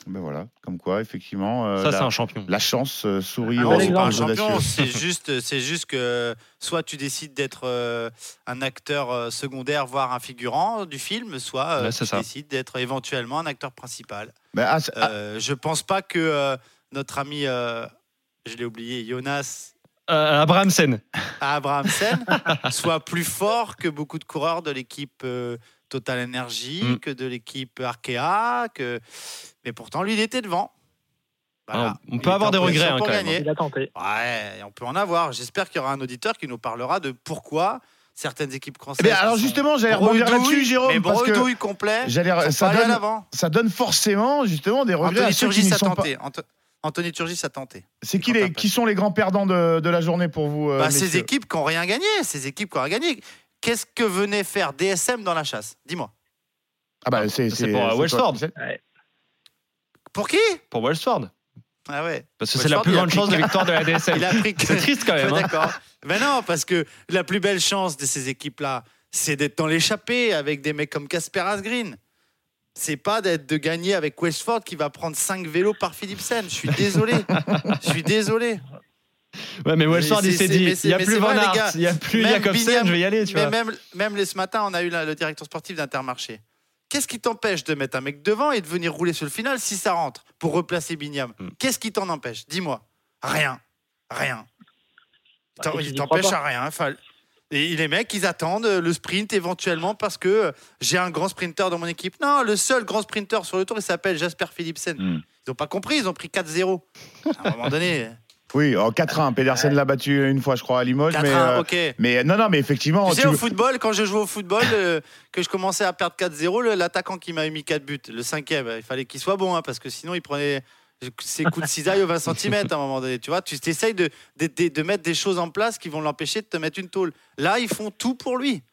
Ben voilà, comme quoi, effectivement, euh, Ça, c'est la, un champion. la chance euh, sourit Ah, aux c'est un champion, c'est juste, c'est juste que soit tu décides d'être euh, un acteur euh, secondaire, voire un figurant du film, soit euh, tu ça. décides d'être éventuellement un acteur principal. Ben, ah, ah, je pense pas que euh, notre ami, euh, je l'ai oublié, Jonas Euh, Abrahamsen. Abrahamsen *laughs* soit plus fort que beaucoup de coureurs de l'équipe euh, Total Energy, Mm. que de l'équipe Arkea, que... mais pourtant lui il était devant. Voilà. Ah, on peut Il avoir des regrets, hein, quand même. gagner. Il a tenté. Ouais, on peut en avoir. J'espère qu'il y aura un auditeur qui nous parlera de pourquoi certaines équipes françaises. eh bien, alors justement, j'allais rebondir là-dessus, Jérôme, mais parce que bredouilles complets. j'allais- sont ça donne, l'avant. ça donne forcément justement des regrets Anthony Turgis a pas. tenté. Anto- Anthony Turgis a tenté. C'est qui, les, qui sont les grands perdants de, de la journée pour vous euh, Bah, ces équipes qui n'ont rien gagné. Ces équipes qui n'ont rien gagné. Qu'est-ce que venait faire DSM dans la chasse? Dis-moi. Ah bah, c'est pour, euh, C'est- Pour qui? Pour Wellsford. Ah ouais. Parce que c'est la plus grande chance de *laughs* victoire de la DSM. Il a pris que- *laughs* C'est triste quand même. Hein. D'accord. Ben non, parce que la plus belle chance de ces équipes-là, c'est d'être dans l'échappée avec des mecs comme Casper Asgreen. c'est pas d'être de gagner avec Westford qui va prendre 5 vélos par Philipsen. Je suis désolé. *laughs* Je suis désolé. Ouais, mais Wellsford, Mais il s'est dit, mais il c'est- n'y a plus Van vrai, les Aert, gars. il n'y a plus Jacobsen, je vais y aller, tu mais vois. même, même les, ce matin, on a eu la- le directeur sportif d'Intermarché. Qu'est-ce qui t'empêche de mettre un mec devant et de venir rouler sur le final si ça rentre pour replacer Binyam Hmm. Qu'est-ce qui t'en empêche? Dis-moi. Rien. Rien. Bah, il t'empêche à rien. Enfin, et les mecs, ils attendent le sprint éventuellement parce que j'ai un grand sprinter dans mon équipe. Non, le seul grand sprinter sur le tour, il s'appelle Jasper Philipsen. Hmm. Ils n'ont pas compris, ils ont pris 4-0. À un moment donné, Oui, en 4-1. Pedersen l'a battu une fois, je crois, à Limoges. 4-1, mais, euh, ok. mais non, non, mais effectivement. Tu sais, tu- au football, quand je jouais au football, euh, que je commençais à perdre 4-0, le- l'attaquant qui m'a mis 4 buts, le cinquième, il fallait qu'il soit bon, hein, parce que sinon il prenait ses coups de cisaille au 20 cm à un moment donné. Tu vois, tu essayes de, de, de- de mettre des choses en place qui vont l'empêcher de te mettre une tôle. Là, ils font tout pour lui.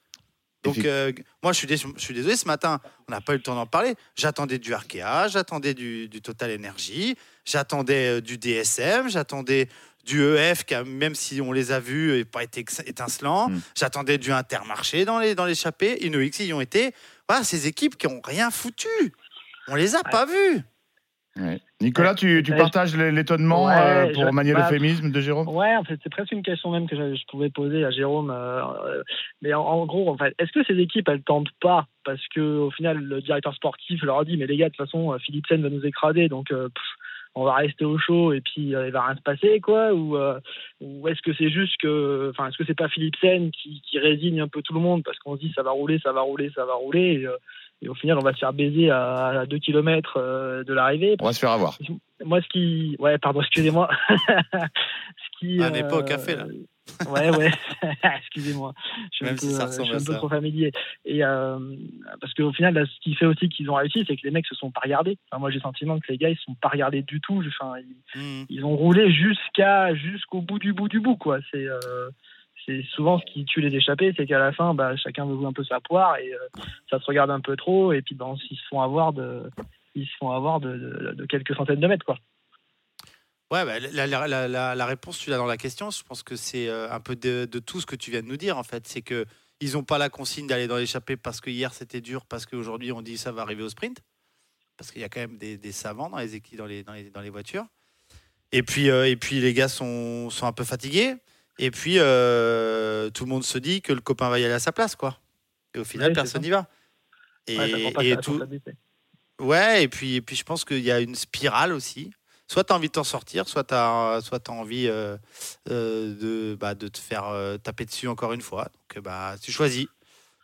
Donc, euh, moi, je suis, dés- je suis désolé, ce matin, on n'a pas eu le temps d'en parler. J'attendais du Arkea, j'attendais du, du Total Energy, j'attendais euh, du DSM, j'attendais du EF, qui a- même si on les a vus, n'a pas été étincelant. Mm. J'attendais du Intermarché dans les dans l'échappée. InnoX, ils y ont été. Voilà, ces équipes qui ont rien foutu. On les a pas vues. Ouais. Nicolas, tu, tu partages l'étonnement Ouais, euh, pour manier bah, l'euphémisme de Jérôme? Ouais, en fait, c'est presque une question même que je, je pouvais poser à Jérôme. euh, euh, mais en, en gros, en fait, est-ce que ces équipes, elles tentent pas? Parce que au final, le directeur sportif leur a dit, mais les gars, de toute façon, euh, Philipsen va nous écraser, donc euh, pff, on va rester au chaud et puis euh, il va rien se passer, quoi Ou, euh, ou est-ce que c'est juste que, enfin, est-ce que c'est pas Philipsen qui, qui résigne un peu tout le monde parce qu'on se dit ça va rouler, ça va rouler, ça va rouler et, euh, et au final, on va se faire baiser à, 2 km de l'arrivée. On va se faire avoir. Moi, ce qui. Ouais, pardon, excusez-moi. *laughs* ce qui. On n'est pas au café, là. Ouais, ouais. *laughs* excusez-moi. Je suis Même un si peu, ça euh, je ressemble suis à un peu ça. trop familier. Et euh, parce qu'au final, là, ce qui fait aussi qu'ils ont réussi, c'est que les mecs se sont pas regardés. Enfin, moi, j'ai le sentiment que les gars, ils se sont pas regardés du tout. Enfin, ils, Mm. ils ont roulé jusqu'à jusqu'au bout du bout du bout, quoi. C'est. euh, c'est souvent ce qui tue les échappés, c'est qu'à la fin, bah, chacun veut jouer un peu sa poire et euh, ça se regarde un peu trop et puis bah, ils se font avoir de, ils se font avoir de, de- de quelques centaines de mètres, quoi. Ouais, bah, la, la- la- réponse, tu l'as dans la question. Je pense que c'est euh, un peu de, de tout ce que tu viens de nous dire, en fait. C'est que ils n'ont pas la consigne d'aller dans l'échappée parce que hier c'était dur, parce qu'aujourd'hui on dit ça va arriver au sprint. Parce qu'il y a quand même des, des savants dans les équipes, dans les, dans les, dans les voitures. Et puis, euh, et puis les gars sont, sont un peu fatigués. Et puis euh, tout le monde se dit que le copain va y aller à sa place, quoi. Et au final, personne n'y va. Et, Ouais, et tout. Ouais, et puis, et puis je pense qu'il y a une spirale aussi. Soit tu as envie de t'en sortir, soit tu as, soit as envie euh, euh, de, bah, de te faire euh, taper dessus encore une fois. Donc, bah, tu choisis.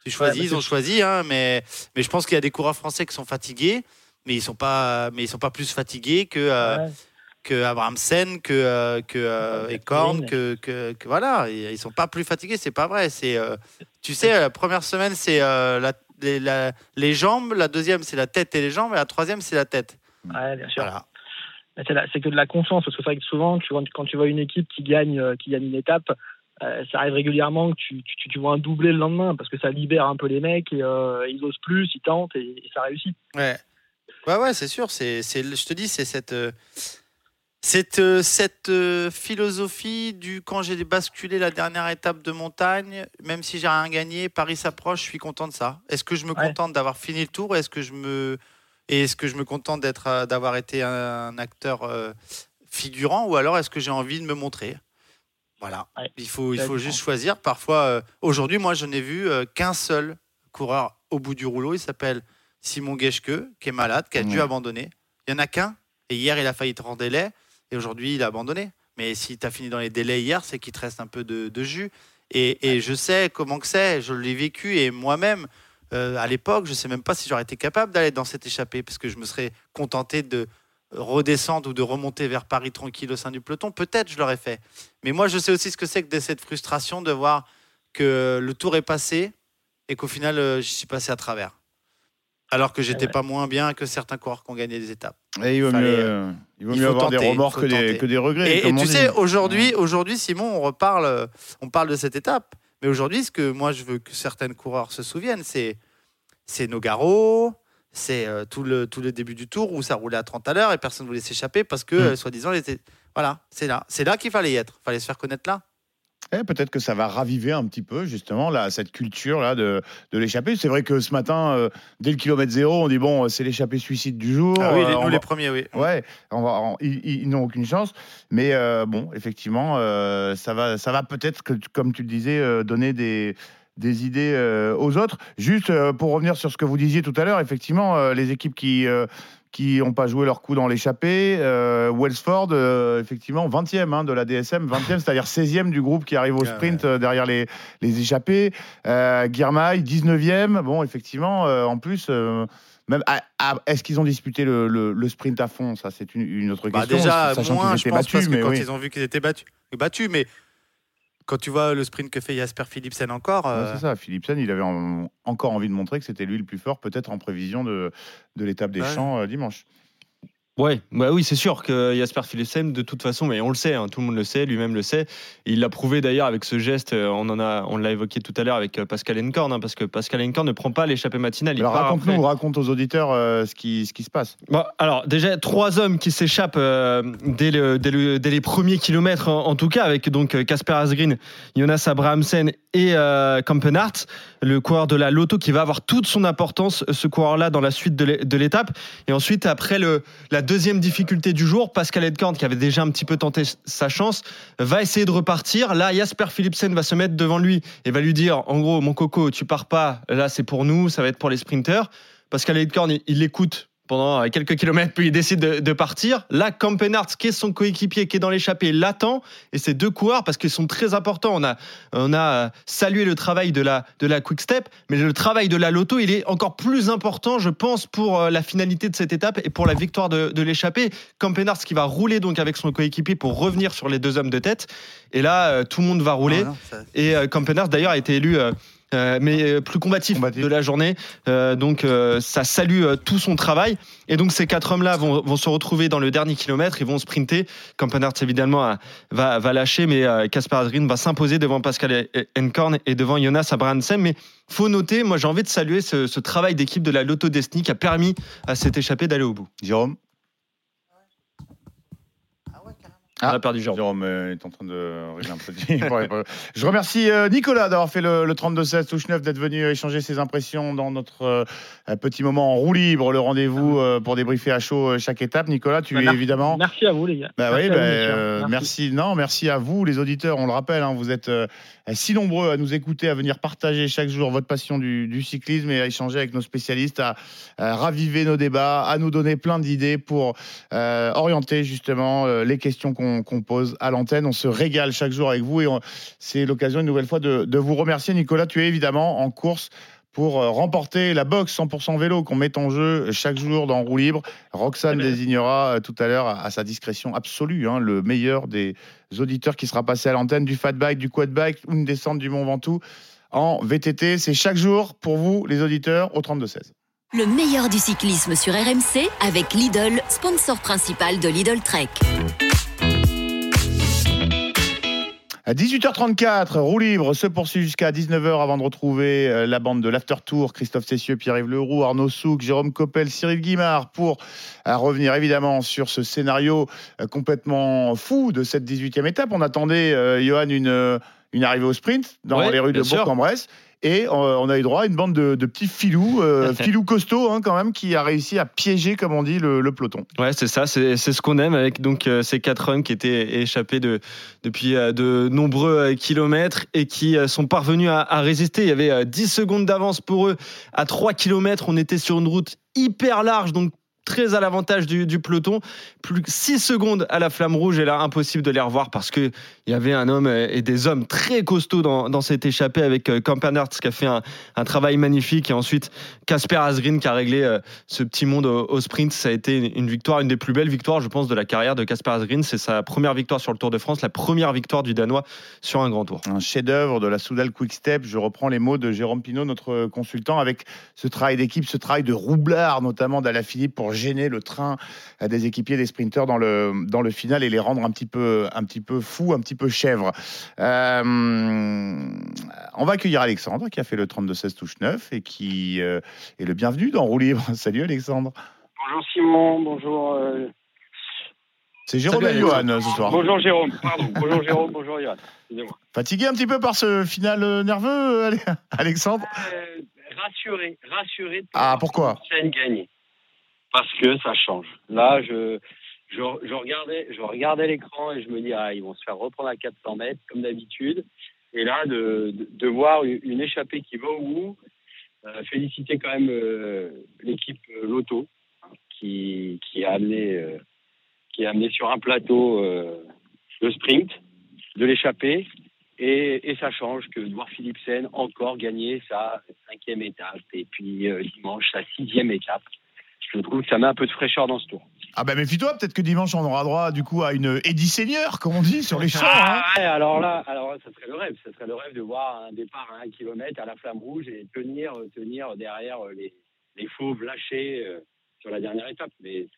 Tu choisis, mais ils ont choisi, hein, mais, mais je pense qu'il y a des coureurs français qui sont fatigués, mais ils sont pas, mais ils sont pas plus fatigués que, Ouais. que Abrahamsen, que, que Ouais, Ekorn, que, que, que voilà, ils sont pas plus fatigués, c'est pas vrai. C'est, tu sais, la première semaine c'est la- les, la- les jambes, la deuxième c'est la tête et les jambes, et la troisième c'est la tête. Ouais, bien sûr. Voilà. C'est que de la confiance, parce que c'est vrai que souvent, tu vois, quand tu vois une équipe qui gagne, euh, qui gagne une étape, euh, ça arrive régulièrement que tu, tu, tu vois un doublé le lendemain, parce que ça libère un peu les mecs, et euh, ils osent plus, ils tentent, et, et ça réussit. Ouais, ouais, ouais, c'est sûr. C'est, je te dis, c'est cette, euh, cette, cette philosophie du quand j'ai basculé la dernière étape de montagne, même si j'ai rien gagné, Paris s'approche, je suis content de ça. Est-ce que je me Ouais. contente d'avoir fini le tour? Est-ce que je me, et est-ce que je me contente d'être, euh, d'avoir été un acteur euh, figurant, ou alors est-ce que j'ai envie de me montrer? Voilà. Ouais. Il faut, il faut juste choisir. Parfois, euh, aujourd'hui, moi, je n'ai vu euh, qu'un seul coureur au bout du rouleau. Il s'appelle Simon Geschke, qui est malade, qui a dû Ouais. abandonner. Il y en a qu'un. Et hier, il a failli être en délai. Et aujourd'hui, il a abandonné. Mais si tu as fini dans les délais hier, c'est qu'il te reste un peu de, de jus. Et, et je sais comment que c'est. Je l'ai vécu. Et moi-même, euh, à l'époque, je sais même pas si j'aurais été capable d'aller dans cette échappée. Parce que je me serais contenté de redescendre ou de remonter vers Paris tranquille au sein du peloton. Peut-être je l'aurais fait. Mais moi, je sais aussi ce que c'est que de cette frustration de voir que le tour est passé et qu'au final, euh, j'y suis passé à travers. Alors que j'étais Ouais. pas moins bien que certains coureurs qui ont gagné des étapes. Et il vaut Fallait, mieux, il vaut il mieux faut avoir des remords que des, tenter. que des regrets. Et, tu sais, aujourd'hui, aujourd'hui, Simon, on reparle, euh, on parle de cette étape. Mais aujourd'hui, ce que moi je veux que certains coureurs se souviennent, c'est c'est Nogaro, c'est euh, tout le tout le début du tour où ça roulait à 30 à l'heure et personne ne voulait s'échapper parce que Mm. euh, soi-disant, les- voilà, c'est là, c'est là qu'il fallait y être, fallait se faire connaître là. Eh, Peut-être que ça va raviver un petit peu justement là, cette culture là de, de l'échappée. C'est vrai que ce matin, euh, dès le kilomètre zéro, on dit bon, c'est l'échappée suicide du jour. Ah oui, Euh, les- nous va- les premiers, oui. Ouais, on va, on- ils, ils n'ont aucune chance. Mais euh, bon, effectivement, euh, ça va, ça va peut-être, que, comme tu le disais, euh, donner des, des idées euh, aux autres. Juste euh, pour revenir sur ce que vous disiez tout à l'heure, effectivement, euh, les équipes qui euh, qui n'ont pas joué leur coup dans l'échappée, euh, Wellsford, euh, effectivement, 20e hein, de la DSM, 20e, c'est-à-dire 16e du groupe qui arrive au Ah sprint euh, derrière les, les échappés. Guirmail, 19e. Bon, effectivement, en plus. même, ah, ah, est-ce qu'ils ont disputé le, le- le sprint à fond? Ça, c'est une, une autre Bah question. déjà, sachant moins, je pense, battus, parce que mais quand oui. ils ont vu qu'ils étaient battus, battus, mais quand tu vois le sprint que fait Jasper Philipsen encore, euh, c'est ça, Philipsen, il avait en- encore envie de montrer que c'était lui le plus fort, peut-être en prévision de, de l'étape des Ouais. champs euh, dimanche. Ouais, bah oui, c'est sûr que Jasper Philipsen, de toute façon, mais on le sait, hein, tout le monde le sait, lui-même le sait. Il l'a prouvé d'ailleurs avec ce geste. euh, On en a, on l'a évoqué tout à l'heure avec euh, Pascal Encorn, hein, parce que Pascal Encorn ne prend pas l'échappée matinale. Il Alors raconte-nous, raconte aux auditeurs euh, ce, qui, ce qui se passe. Bon, alors déjà trois hommes qui s'échappent euh, dès, le- dès le- dès les premiers kilomètres en, en tout cas avec donc Casper Asgreen, Jonas Abrahamsen et euh, Kampenhardt, le coureur de la Lotto qui va avoir toute son importance ce coureur-là dans la suite de l'étape et ensuite après le, la deuxième difficulté du jour, Pascal Edkorn qui avait déjà un petit peu tenté sa chance va essayer de repartir. Là Jasper Philipsen va se mettre devant lui et va lui dire en gros mon coco tu pars pas, là c'est pour nous, ça va être pour les sprinteurs. Pascal Edkorn il- il l'écoute pendant euh, quelques kilomètres, puis il décide de, de partir. Là, Campenhardt, qui est son coéquipier, qui est dans l'échappée, l'attend. Et ces deux coureurs, parce qu'ils sont très importants, on a, on a euh, salué le travail de la, de la Quick Step, mais le travail de la Lotto, il est encore plus important, je pense, pour euh, la finalité de cette étape et pour la victoire de, de l'échappée. Campenhardt qui va rouler donc avec son coéquipier pour revenir sur les deux hommes de tête. Et là, tout le monde va rouler. non, ça- Et Campenard d'ailleurs a été élu euh, mais euh, plus combatif, Combatif. de la journée. Euh, donc ça salue tout son travail. Et donc ces quatre hommes-là vont, vont se retrouver dans le dernier kilomètre, ils vont sprinter. Campenard évidemment va, va lâcher, mais Kasper Asgreen va s'imposer devant Pascal E- E- Enkorn et devant Jonas Abrahamsen. Mais faut noter, moi j'ai envie de saluer ce, ce travail d'équipe de la Lotto Destiny qui a permis à cette échappée d'aller au bout. Jérôme? On Ah. a perdu Jérôme. Jérôme est en train de régler un petit. *laughs* Je remercie euh, Nicolas d'avoir fait le, le 32-16 touche 9, d'être venu échanger ses impressions dans notre euh, petit moment en roue libre, le rendez-vous euh, pour débriefer à chaud chaque étape. Nicolas, tu Bah, es merci. évidemment. Merci à vous, les gars. Bah Merci oui, à bah, vous, euh, Merci. merci. Non, merci à vous, les auditeurs. On le rappelle, hein, vous êtes euh, si nombreux à nous écouter, à venir partager chaque jour votre passion du, du cyclisme et à échanger avec nos spécialistes, à, à raviver nos débats, à nous donner plein d'idées pour euh, orienter justement euh, les questions qu'on qu'on pose à l'antenne. On se régale chaque jour avec vous et c'est l'occasion une nouvelle fois de, de vous remercier. Nicolas, tu es évidemment en course pour euh, remporter la box 100% vélo qu'on met en jeu chaque jour dans Roue Libre. Roxane bien. désignera euh, tout à l'heure à, à sa discrétion absolue hein, le meilleur des auditeurs qui sera passé à l'antenne du fat bike, du quad bike ou une descente du Mont Ventoux en VTT. C'est chaque jour pour vous, les auditeurs, au 32-16. Le meilleur du cyclisme sur RMC avec Lidl, sponsor principal de Lidl Trek. À 18h34, roue libre se poursuit jusqu'à 19h avant de retrouver euh, la bande de l'After Tour. Christophe Cessieux, Pierre-Yves Leroux, Arnaud Souk, Jérôme Coppel, Cyril Guimard pour euh, revenir évidemment sur ce scénario euh, complètement fou de cette 18e étape. On attendait, euh, Johan, une, une arrivée au sprint dans Ouais, les rues de. Bourg-en-Bresse. Et euh, on a eu droit à une bande de, de petits filous, euh, *laughs* filous costauds hein, quand même, qui a réussi à piéger, comme on dit, le, le peloton. Ouais, c'est ça, c'est ce qu'on aime avec donc euh, ces quatre hommes qui étaient échappés de, depuis euh, de nombreux kilomètres et qui sont parvenus à, à résister. Il y avait euh, 10 secondes d'avance pour eux. À 3 kilomètres, on était sur une route hyper large, donc très à l'avantage du, du peloton. Plus que 6 secondes à la flamme rouge et là, impossible de les revoir parce qu'il y avait un homme et des hommes très costauds dans, dans cette échappée avec euh, Campanart qui a fait un, travail magnifique et ensuite Casper Asgreen qui a réglé euh, ce petit monde au, sprint. Ça a été une, victoire, une des plus belles victoires, je pense, de la carrière de Casper Asgreen. C'est sa première victoire sur le Tour de France, la première victoire du Danois sur un grand tour. un chef-d'œuvre de la Soudal Quick Step. Je reprends les mots de Jérôme Pinault, notre consultant, avec ce travail d'équipe, ce travail de roublard, notamment d'Alaphilippe, pour gêner le train des équipiers, des sprinteurs dans le, dans le final et les rendre un petit peu, un petit peu fous, un petit peu chèvres. Euh, on va accueillir Alexandre, qui a fait le 32-16 touche 9 et qui euh, est le bienvenu dans Roue Libre. *laughs* Salut Alexandre. Bonjour Simon, bonjour. euh, C'est Jérôme Salut, et Johan ce soir. Bonjour Jérôme, pardon. Bonjour Jérôme, bonjour Johan. Fatigué un petit peu par ce final nerveux, *laughs* Alexandre rassuré, rassuré Ah, pourquoi? Parce que ça change. Là, je, je, je regardais, je regardais l'écran et je me dis, ah, ils vont se faire reprendre à 400 mètres, comme d'habitude. Et là, de, de, de voir une, échappée qui va au bout, euh, féliciter quand même euh, l'équipe euh, Lotto, qui, qui, a amené, euh, qui a amené sur un plateau euh, le sprint, de l'échappée. Et, et ça change que voir Philipsen encore gagner sa cinquième étape et puis euh, dimanche sa sixième étape. Je trouve que ça met un peu de fraîcheur dans ce tour. Ah bah méfie-toi, peut-être que dimanche on aura droit du coup à une Eddie Seigneur, comme on dit, sur les champs. hein. Ah ouais, alors là, alors ça serait le rêve. Ça serait le rêve de voir un départ à un kilomètre à la flamme rouge et tenir, tenir derrière euh, les, les fauves lâchés euh, sur la dernière étape. Mais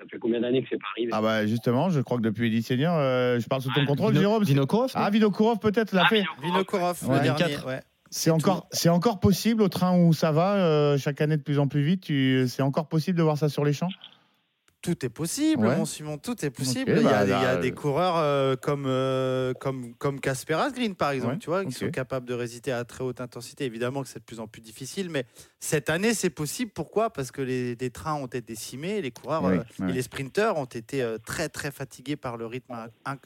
ça fait combien d'années que c'est pas arrivé? Ah bah justement, je crois que depuis Eddie Seigneur, euh, je parle sous ton contrôle, Vino- Jérôme. Vinokourov, Ah, Vinokourov peut-être l'a Ah, fait. Vinokourov, Ouais. le dernier. 24. ouais. C'est encore, c'est encore possible au train où ça va, euh, chaque année de plus en plus vite. C'est encore possible de voir ça sur les champs? Tout est possible, Ouais. mon Simon, tout est possible. Il, y a, bah, des- il y a là, des euh, coureurs euh, comme, euh, comme, comme Casper Asgreen, par exemple, Ouais, tu vois, qui ok. sont capables de résister à très haute intensité. Évidemment que c'est de plus en plus difficile, mais cette année, c'est possible. Pourquoi? Parce que les, les trains ont été décimés, les coureurs Oui, euh, ouais. et les sprinteurs ont été très, très fatigués par le rythme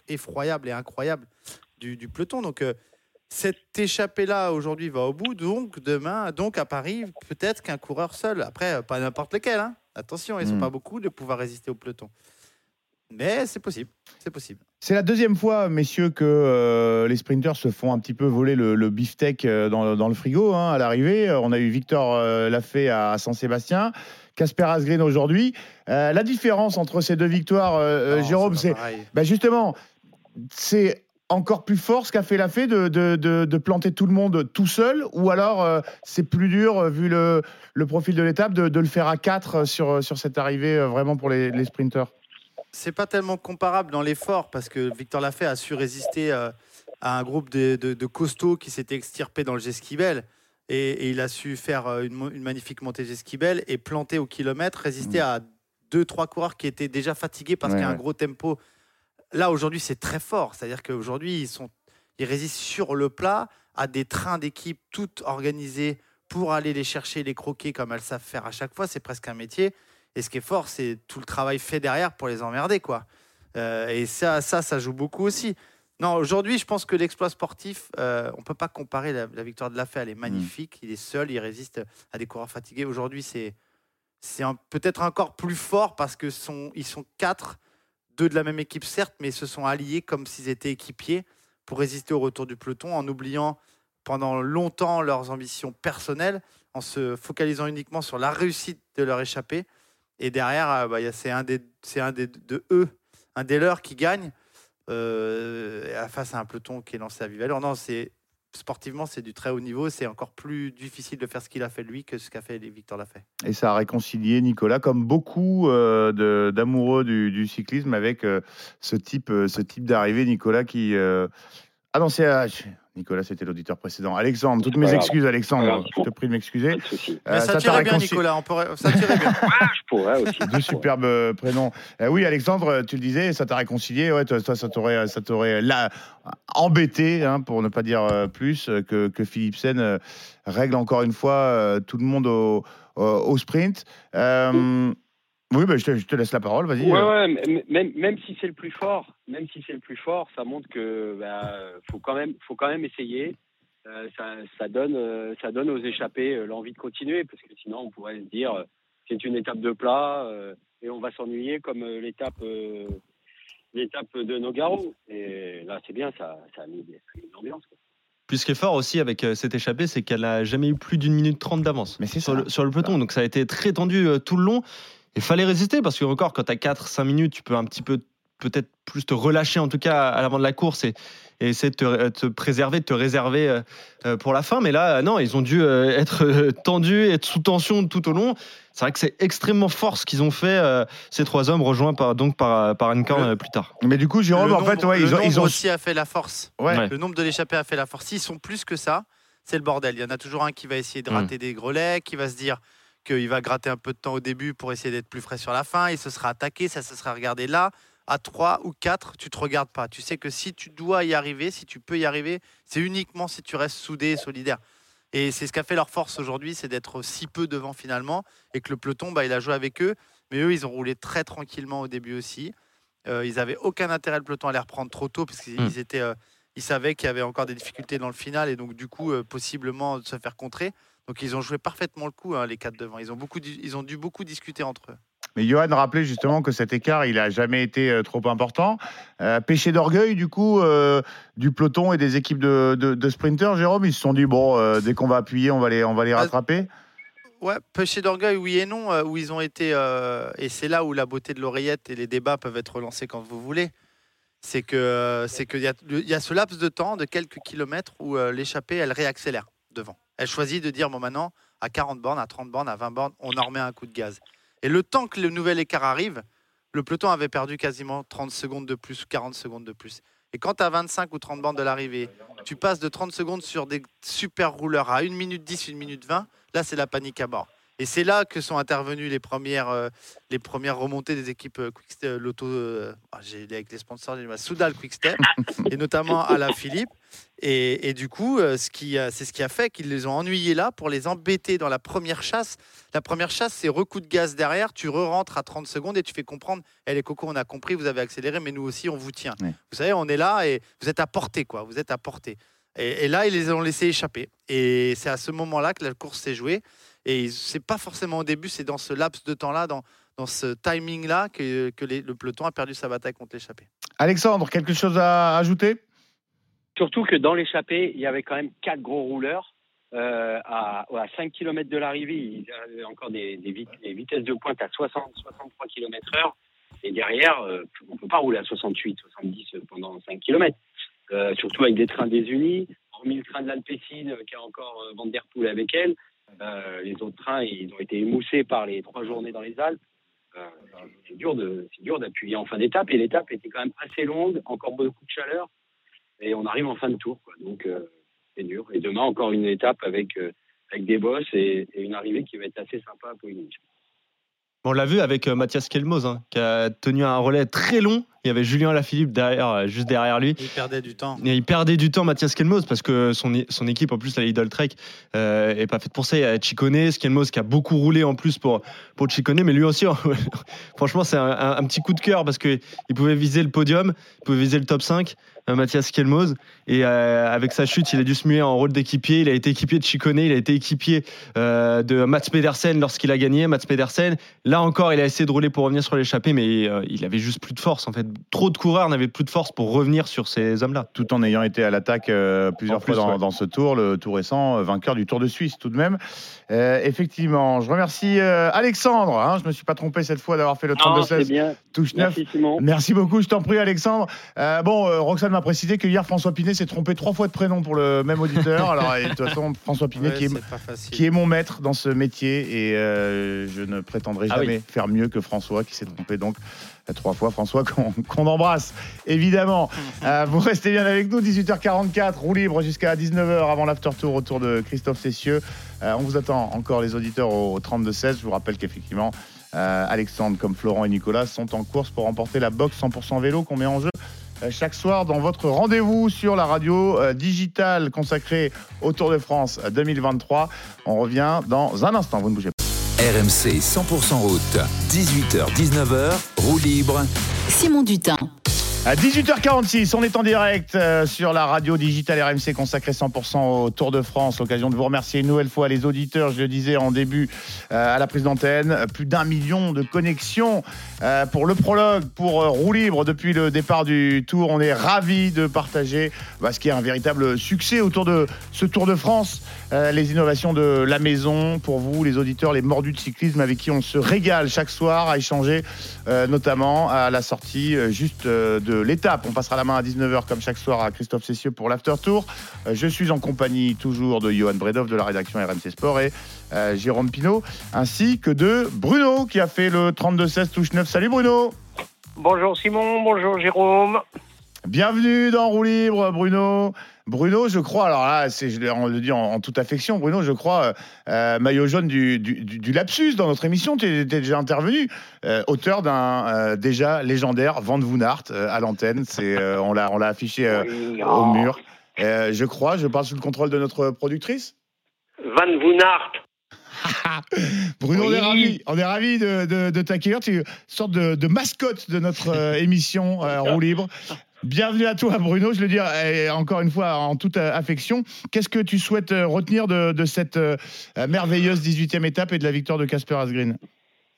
effroyable et incroyable du, du peloton. Donc, cette échappée-là, aujourd'hui, va au bout. Donc, demain, donc à Paris, peut-être qu'un coureur seul, après, euh, pas n'importe lequel, hein. attention, ils ne sont Mm. pas beaucoup de pouvoir résister au peloton. Mais c'est possible, c'est possible. C'est la deuxième fois, messieurs, que euh, les sprinters se font un petit peu voler le, le beefsteak euh, dans, dans le frigo hein, à l'arrivée. On a eu Victor euh, Lafay à Saint-Sébastien, Casper Asgreen aujourd'hui. Euh, la différence entre ces deux victoires, Non, Jérôme, c'est bah, justement, c'est encore plus fort ce qu'a fait Lafay de, de, de, de planter tout le monde tout seul, ou alors euh, c'est plus dur, euh, vu le, le profil de l'étape, de, le faire à 4 sur, sur cette arrivée euh, vraiment pour les, les sprinters. C'est pas tellement comparable dans l'effort parce que Victor Lafay a su résister euh, à un groupe de, costauds qui s'était extirpé dans le Jesquibel. Et, et il a su faire euh, une, une magnifique montée Jesquibel et planter au kilomètre, résister à deux, trois coureurs qui étaient déjà fatigués parce Ouais, qu'il y a un gros tempo. Là, aujourd'hui, c'est très fort. C'est-à-dire qu'aujourd'hui, ils, sont, ils résistent sur le plat à des trains d'équipe toutes organisées pour aller les chercher, les croquer comme elles savent faire à chaque fois. C'est presque un métier. Et ce qui est fort, c'est tout le travail fait derrière pour les emmerder, quoi. Euh, et ça, ça, ça joue beaucoup aussi. Non, aujourd'hui, je pense que l'exploit sportif, euh, on peut pas comparer la, la victoire de Lafay. Elle est magnifique. Il est seul, il résiste à des coureurs fatigués. Aujourd'hui, c'est c'est peut-être encore plus fort parce que sont, ils sont quatre, deux de la même équipe certes, mais se sont alliés comme s'ils étaient équipiers pour résister au retour du peloton en oubliant pendant longtemps leurs ambitions personnelles, en se focalisant uniquement sur la réussite de leur échappée. Et derrière, euh, bah, c'est un des, un des de eux, un des leurs qui gagne euh, face à un peloton qui est lancé à vive allure. Non, c'est sportivement, c'est du très haut niveau. C'est encore plus difficile de faire ce qu'il a fait lui que ce qu'a fait Victor Lafay. Et ça a réconcilié Nicolas, comme beaucoup euh, d'amoureux du, cyclisme, avec euh, ce type, euh, type d'arrivée. Nicolas qui. Ah non, c'est. Nicolas, c'était l'auditeur précédent. Alexandre, toutes mes excuses, Alexandre. Je te prie de m'excuser. Euh, ça, t'a tirait bien, Nicolas. On pourrait, ça tirait bien. *laughs* Ah, je pourrais aussi. Deux superbes euh, prénoms. Euh, oui, Alexandre, tu le disais, ça t'a réconcilié. Ouais, toi, ça t'aurait, ça t'aurait là embêté, hein, pour ne pas dire plus, que, que Philipsen euh, règle encore une fois euh, tout le monde au, au, au sprint. Euh, oui, bah, je, te, je te laisse la parole. Vas-y. Ouais, euh. ouais, même, même si c'est le plus fort, même si c'est le plus fort, ça montre que bah, faut quand même, faut quand même essayer. Euh, ça, ça donne, euh, ça donne aux échappés euh, l'envie de continuer, parce que sinon on pourrait se dire c'est une étape de plat euh, et on va s'ennuyer comme l'étape, euh, l'étape de Nogaro. Et là c'est bien, ça, ça a mis une ambiance. quoi. Puis ce qui est fort aussi avec cette échappée, c'est qu'elle n'a jamais eu plus d'une minute trente d'avance Mais c'est sur, ça. le, sur le peloton. Donc ça a été très tendu tout le long. Il fallait résister parce que encore quand tu as 4-5 minutes, tu peux un petit peu peut-être plus te relâcher en tout cas à l'avant de la course et, et essayer de te, euh, te préserver, de te réserver euh, euh, pour la fin. Mais là, non, ils ont dû être tendus, être sous tension tout au long. C'est vrai que c'est extrêmement fort ce qu'ils ont fait, ces trois hommes rejoints par, donc par, par plus tard. Mais du coup, Jérôme, le en fait, ouais, le ils ont. nombre Ils ont... aussi a fait la force. Ouais. Ouais. Le nombre de l'échappée a fait la force. S'ils sont plus que ça, c'est le bordel. Il y en a toujours un qui va essayer de Mm. rater des grelets, qui va se dire qu'il va gratter un peu de temps au début pour essayer d'être plus frais sur la fin. Il se sera attaqué, ça se sera regardé là. à 3 ou 4, tu te regardes pas. Tu sais que si tu dois y arriver, si tu peux y arriver, c'est uniquement si tu restes soudé et solidaire. Et c'est ce qu'a fait leur force aujourd'hui, c'est d'être si peu devant finalement, et que le peloton, bah, il a joué avec eux, mais eux, ils ont roulé très tranquillement au début aussi. Euh, ils avaient aucun intérêt le peloton à les reprendre trop tôt, parce qu'ils Mm. étaient, euh, ils savaient qu'il y avait encore des difficultés dans le final, et donc du coup, euh, possiblement de se faire contrer. Donc ils ont joué parfaitement le coup, hein, les quatre devant. Ils ont, beaucoup, ils ont dû beaucoup discuter entre eux. Mais Johan rappelait justement que cet écart, il a jamais été euh, trop important. Euh, péché d'orgueil, du coup, euh, du peloton et des équipes de, de, de sprinters, Jérôme, ils se sont dit, bon, euh, dès qu'on va appuyer, on va les, on va les rattraper. Ouais, péché d'orgueil, oui et non, où ils ont été, et c'est là où la beauté de l'oreillette et les débats peuvent être relancés quand vous voulez. C'est que c'est qu'il y, y a ce laps de temps de quelques kilomètres où l'échappée, elle réaccélère devant. Elle choisit de dire, bon maintenant, à 40 bornes, à 30 bornes, à 20 bornes, on en remet un coup de gaz. Et le temps que le nouvel écart arrive, le peloton avait perdu quasiment 30 secondes de plus ou 40 secondes de plus. Et quand à 25 ou 30 bornes de l'arrivée, tu passes de 30 secondes sur des super rouleurs à 1 minute 10, 1 minute 20, là c'est la panique à bord. Et c'est là que sont intervenues les premières, euh, les premières remontées des équipes euh, Quickstep, l'auto, euh, ah, j'ai avec les sponsors, j'ai mal, Soudal Quickstep, et notamment à la Philippe. Et, et du coup, euh, ce qui, a- c'est ce qui a fait qu'ils les ont ennuyés là pour les embêter dans la première chasse. La première chasse, c'est recoup de gaz derrière, tu re-rentres à 30 secondes et tu fais comprendre, Eh les cocos, on a compris, vous avez accéléré, mais nous aussi, on vous tient. Ouais. Vous savez, on est là et vous êtes à portée, quoi. Vous êtes à portée. Et, et là, ils les ont laissés échapper. Et c'est à ce moment-là que la course s'est jouée. Et c'est pas forcément au début, c'est dans ce laps de temps-là, dans, dans ce timing-là, que, que les- le peloton a perdu sa bataille contre l'échappée. Alexandre, quelque chose à ajouter? Surtout que dans l'échappée, il y avait quand même quatre gros rouleurs. Euh, à, à 5 km de l'arrivée, ils avaient encore des, des, vit- des vitesses de pointe à 60, 63 km heure. Et derrière, euh, on ne peut pas rouler à 68, 70 pendant 5 km. Euh, surtout avec des trains désunis. Hormis le train de l'Alpecin euh, qui a encore Van Der Poel avec elle, les autres trains, ils ont été émoussés par les trois journées dans les Alpes. C'est dur d'appuyer en fin d'étape. Et l'étape était quand même assez longue, encore beaucoup de chaleur et on arrive en fin de tour. Donc euh, c'est dur. Et demain, encore une étape avec, euh, avec des bosses et, une arrivée qui va être assez sympa pour une On l'a vu avec euh, Mathias Kelmoz, hein, qui a tenu un relais très long. Il y avait Julien Lafilippe derrière, euh, juste derrière lui. Ils perdaient du temps. Et il perdait du temps, Mathias Kelmoz, parce que son, son équipe, en plus, la Lidl Trek, euh, est pas faite pour ça. Il y a Chicone, Skelmoz qui a beaucoup roulé en plus pour, pour Chicone, mais lui aussi, *laughs* franchement, c'est un, un- un petit coup de cœur parce qu'il pouvait viser le podium, il pouvait viser le top 5, euh, Mathias Kelmoz. Et euh, avec sa chute, il a dû se muer en rôle d'équipier. Il a été équipier de Chicone, il a été équipier euh, de Mats Pedersen lorsqu'il a gagné. Mats Pedersen, là encore, il a essayé de rouler pour revenir sur l'échappée, mais euh, il avait juste plus de force. En fait, trop de coureurs n'avaient plus de force pour revenir sur ces hommes-là. tout en ayant été à l'attaque euh, plusieurs En plus, fois dans, ouais. dans ce tour, le tout récent, euh, vainqueur du Tour de Suisse tout de même. Euh, effectivement, je remercie euh, Alexandre. Hein, je me suis pas trompé cette fois d'avoir fait le Non, c'est 32-16 bien. touche 9. Merci Simon. Merci beaucoup, je t'en prie Alexandre. Euh, bon, euh, Roxane m'a précisé que hier François Pinet s'est trompé trois fois de prénom pour le même auditeur. Alors, et de toute façon, *laughs* François Pinet Ouais, qui, est, qui mon maître dans ce métier et euh, je ne prétendrai Ah oui. jamais faire mieux que François qui s'est trompé donc trois fois. François *laughs* qu'on embrasse évidemment. *laughs* Euh, vous restez bien avec nous, 18h44, roue libre jusqu'à 19h avant l'after tour autour de Christophe Cessieux. Euh, on vous attend encore les auditeurs au 32-16. Je vous rappelle qu'effectivement, euh, Alexandre comme Florent et Nicolas sont en course pour remporter la box 100% vélo qu'on met en jeu chaque soir dans votre rendez-vous sur la radio digitale consacrée au Tour de France euh, 2023. On revient dans un instant, vous ne bougez pas. RMC 100% route, 18h-19h, roue libre. Simon Dutin. À 18h46, on est en direct euh, sur la radio digitale RMC consacrée 100% au Tour de France. L'occasion de vous remercier une nouvelle fois les auditeurs, je le disais en début euh, à la prise d'antenne. Plus d'un million de connexions euh, pour le prologue, pour Roue Libre depuis le départ du Tour. On est ravis de partager bah, ce qui est un véritable succès autour de ce Tour de France. Les innovations de la maison pour vous, les auditeurs, les mordus de cyclisme avec qui on se régale chaque soir à échanger, notamment à la sortie juste euh, de l'étape. On passera la main à 19h comme chaque soir à Christophe Cessieux pour l'after tour. Euh, je suis en compagnie toujours de Johan Bredov de la rédaction RMC Sport et euh, Jérôme Pinault, ainsi que de Bruno qui a fait le 32-16 touche 9. Salut Bruno Bonjour Simon, bonjour Jérôme. Bienvenue dans Roue Libre, Bruno. Bruno, je crois, alors là, c'est, je le- on le dit en, en toute affection, Bruno, je crois, euh, euh, maillot jaune du, du- du- du lapsus dans notre émission, tu es déjà intervenu, euh, auteur d'un euh, déjà légendaire Van Voon Aert euh, à l'antenne, c'est, on, l'a, on l'a affiché au mur. Je crois, je parle sous le contrôle de notre productrice. Van Voonart. *laughs* Bruno, on est ravis, on est ravis de, de, de t'accueillir. Tu es une sorte de, de mascotte de notre émission Roue Libre. Bienvenue à toi, Bruno. Je le dis et encore une fois en toute euh, affection. Qu'est-ce que tu souhaites euh, retenir de, cette euh, merveilleuse 18e étape et de la victoire de Casper Asgreen?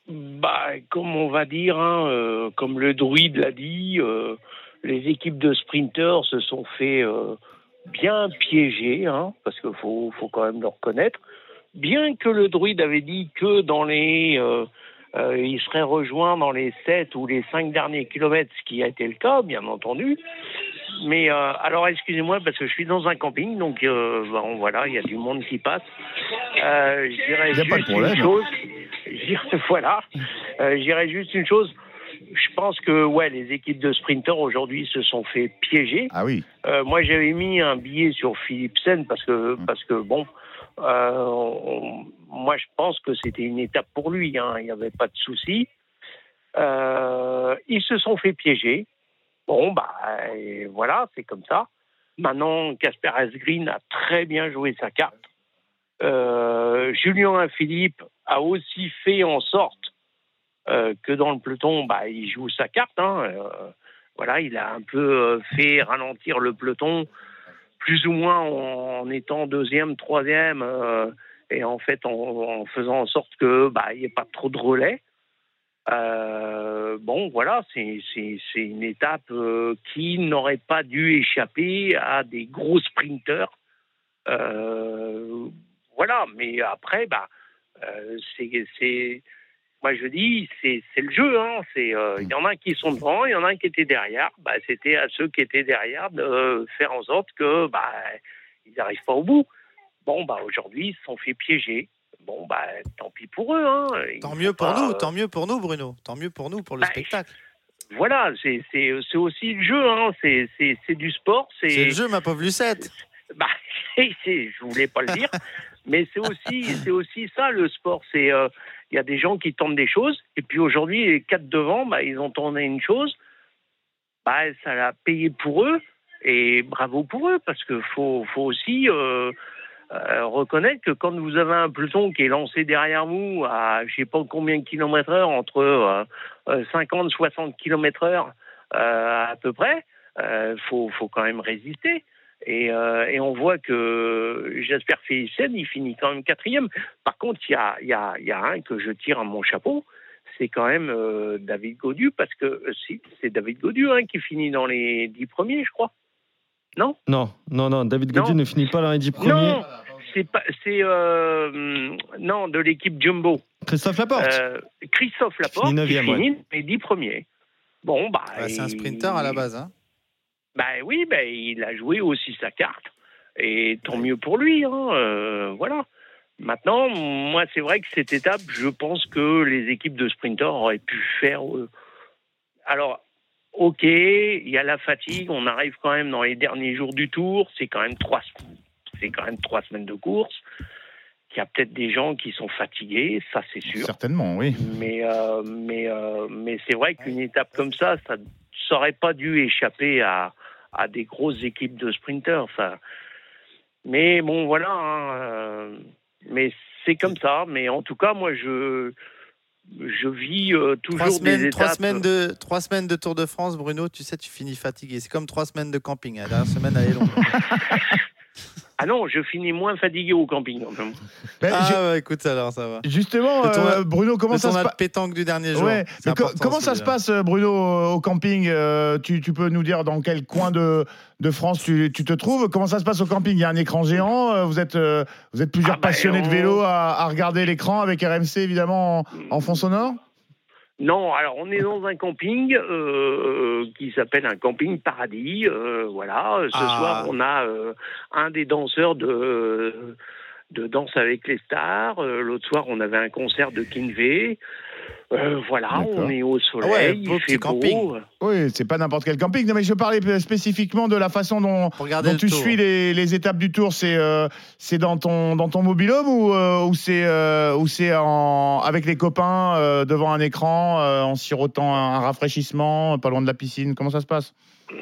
Bah, comme on va dire, hein, comme le druide l'a dit, les équipes de sprinteurs se sont fait bien piéger, hein, parce qu'il faut, faut quand même le reconnaître. Bien que le druide avait dit que dans les, euh, il serait rejoint dans les 7 ou les 5 derniers kilomètres, ce qui a été le cas, bien entendu. Mais euh, alors, excusez-moi, parce que je suis dans un camping, donc euh, bon, voilà, il y a du monde qui passe. Euh, je dirais Il y a pas de juste problème. une chose. *laughs* Voilà. Euh, je dirais juste une chose. Je pense que ouais, les équipes de sprinteurs aujourd'hui se sont fait piéger. Ah oui. Euh, moi, j'avais mis un billet sur Philipsen parce que Mmh. parce que bon, on- moi, je pense que c'était une étape pour lui. hein. Il n'y avait pas de souci. Euh, ils se sont fait piéger. Bon, bah voilà, c'est comme ça. Maintenant, Casper Asgreen a très bien joué sa carte. Euh, Julien Philippe a aussi fait en sorte euh, que dans le peloton, bah, il joue sa carte. hein. Euh, voilà, il a un peu euh, fait ralentir le peloton, plus ou moins en, étant deuxième, troisième, euh, et en fait en, faisant en sorte que bah, il n'y ait pas trop de relais. Euh, bon, voilà, c'est une étape euh, qui n'aurait pas dû échapper à des gros sprinteurs. Voilà, mais après, bah, c'est- moi je dis, c'est le jeu. hein. C'est euh, il y en a qui sont devant, il y en a qui étaient derrière. Bah, c'était à ceux qui étaient derrière de faire en sorte que bah ils n'arrivent pas au bout. Bon, bah aujourd'hui, ils se sont fait piéger. Bon, bah tant pis pour eux. Hein. Tant mieux pour pas, nous, euh, tant mieux pour nous, Bruno. Tant mieux pour nous, pour le Bah, spectacle. Voilà, c'est aussi le jeu. Hein. C'est du sport. C'est le jeu, ma pauvre Lucette. *laughs* bah, *laughs* c'est- je voulais pas le dire, mais c'est aussi, *laughs* c'est aussi ça le sport. C'est, euh, il y a des gens qui tentent des choses, et puis aujourd'hui, les quatre devant, bah, ils ont tenté une chose, bah, ça l'a payé pour eux, et bravo pour eux, parce que faut, faut aussi euh, euh, reconnaître que quand vous avez un peloton qui est lancé derrière vous à, je sais pas combien de kilomètres heure, entre euh, euh, 50, 60 kilomètres heure à peu près, faut, faut quand même résister. Et, euh, et on voit que Jasper Philipsen, il finit quand même quatrième. Par contre, il y a, il y, a, il y a un que je tire à mon chapeau, c'est quand même euh, David Godu, parce que euh, si, c'est David Godu hein, qui finit dans les dix premiers, je crois. Non? Non, non, non. David. Gaudu ne finit pas dans les 10 premiers. Non, c'est pas, c'est euh, non de l'équipe Jumbo. Christophe Laporte. Euh, Christophe Laporte Finit qui finit dans les dix premiers. Bon, bah, c'est un sprinter à la base. Hein. Bah oui, bah, il a joué aussi sa carte. Et tant mieux pour lui. Hein, euh, voilà. Maintenant, moi, c'est vrai que cette étape, je pense que les équipes de sprinters auraient pu faire. euh, Alors, ok, il y a la fatigue. On arrive quand même dans les derniers jours du tour. C'est quand même trois, c'est quand même trois semaines de course. Il y a peut-être des gens qui sont fatigués, ça c'est sûr. Certainement, oui. Mais, euh, mais, mais c'est vrai qu'une étape comme ça, ça n'aurait pas dû échapper à, à des grosses équipes de sprinters. Ça. Mais bon, voilà. hein, euh, mais c'est comme ça. Mais en tout cas, moi, je, je vis euh, toujours Trois semaines, des trois, semaines de, trois semaines de Tour de France, Bruno, tu sais, tu finis fatigué. C'est comme trois semaines de camping. hein. La dernière semaine, elle est longue. *laughs* Ah non, je finis moins fatigué au camping. même. Ben, ah ouais, écoute, alors ça va. Justement, euh, Bruno, comment ça se passe pétanque du dernier jour. Ouais, co- comment ça se passe, Bruno, au camping Euh, tu, tu peux nous dire dans quel coin de, de France tu, tu te trouves? Comment ça se passe au camping? Il y a un écran géant euh, Vous êtes, euh, vous êtes plusieurs Ah bah, passionnés de on- vélo à, à regarder l'écran avec RMC, évidemment, en, en fond sonore? Non, alors on est dans un camping euh, qui s'appelle un camping paradis. euh, voilà, ce Ah. soir on a euh, un des danseurs de de danse avec les stars. Euh, L'autre soir on avait un concert de Kinvey. Euh, voilà, on est au soleil, Ah ouais, il beau fait petit camping. beau. Oui, c'est pas n'importe quel camping. Non, mais je parlais spécifiquement de la façon dont, tu tour. suis les, les étapes du tour. C'est euh, c'est dans ton dans ton mobilhome ou euh, ou c'est euh, ou c'est en avec les copains euh, devant un écran euh, en sirotant un, un rafraîchissement, pas loin de la piscine? Comment ça se passe?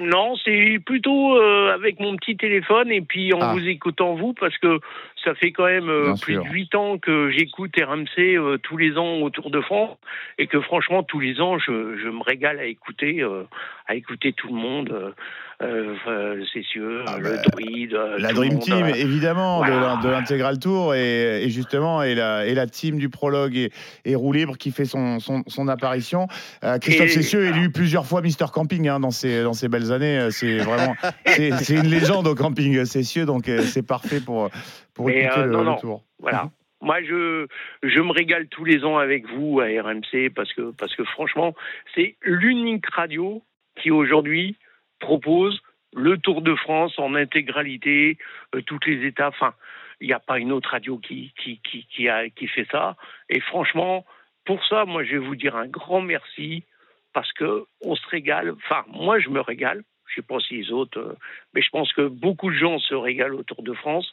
Non, c'est plutôt euh, avec mon petit téléphone et puis en Ah. vous écoutant vous parce que ça fait quand même euh, plus sûr. de huit ans que j'écoute RMC euh, tous les ans au Tour de France et que franchement tous les ans je, je me régale à écouter euh, à écouter tout le monde, euh, euh, euh, Ah le bah, druide, euh, La Dream monde, Team, euh, évidemment, de voilà. l'in- de l'intégral tour et, et justement et la, et la team du prologue et, et roue libre qui fait son, son, son apparition. Euh, Christophe Cessieux, élu plusieurs fois Mister Camping hein, dans, ses belles années. C'est vraiment *laughs* c'est une légende au camping Cessieux, donc c'est parfait pour, pour Mais, écouter euh, le, non, le non. tour. Voilà. Moi, je, je me régale tous les ans avec vous à RMC parce que, parce que franchement, c'est l'unique radio qui aujourd'hui propose le Tour de France en intégralité, euh, toutes les étapes. Enfin, il n'y a pas une autre radio qui, qui, qui, qui, a, qui fait ça. Et franchement, pour ça, moi, je vais vous dire un grand merci parce que on se régale. Enfin, moi, je me régale. Je sais pas si les autres, euh, mais je pense que beaucoup de gens se régalent au Tour de France.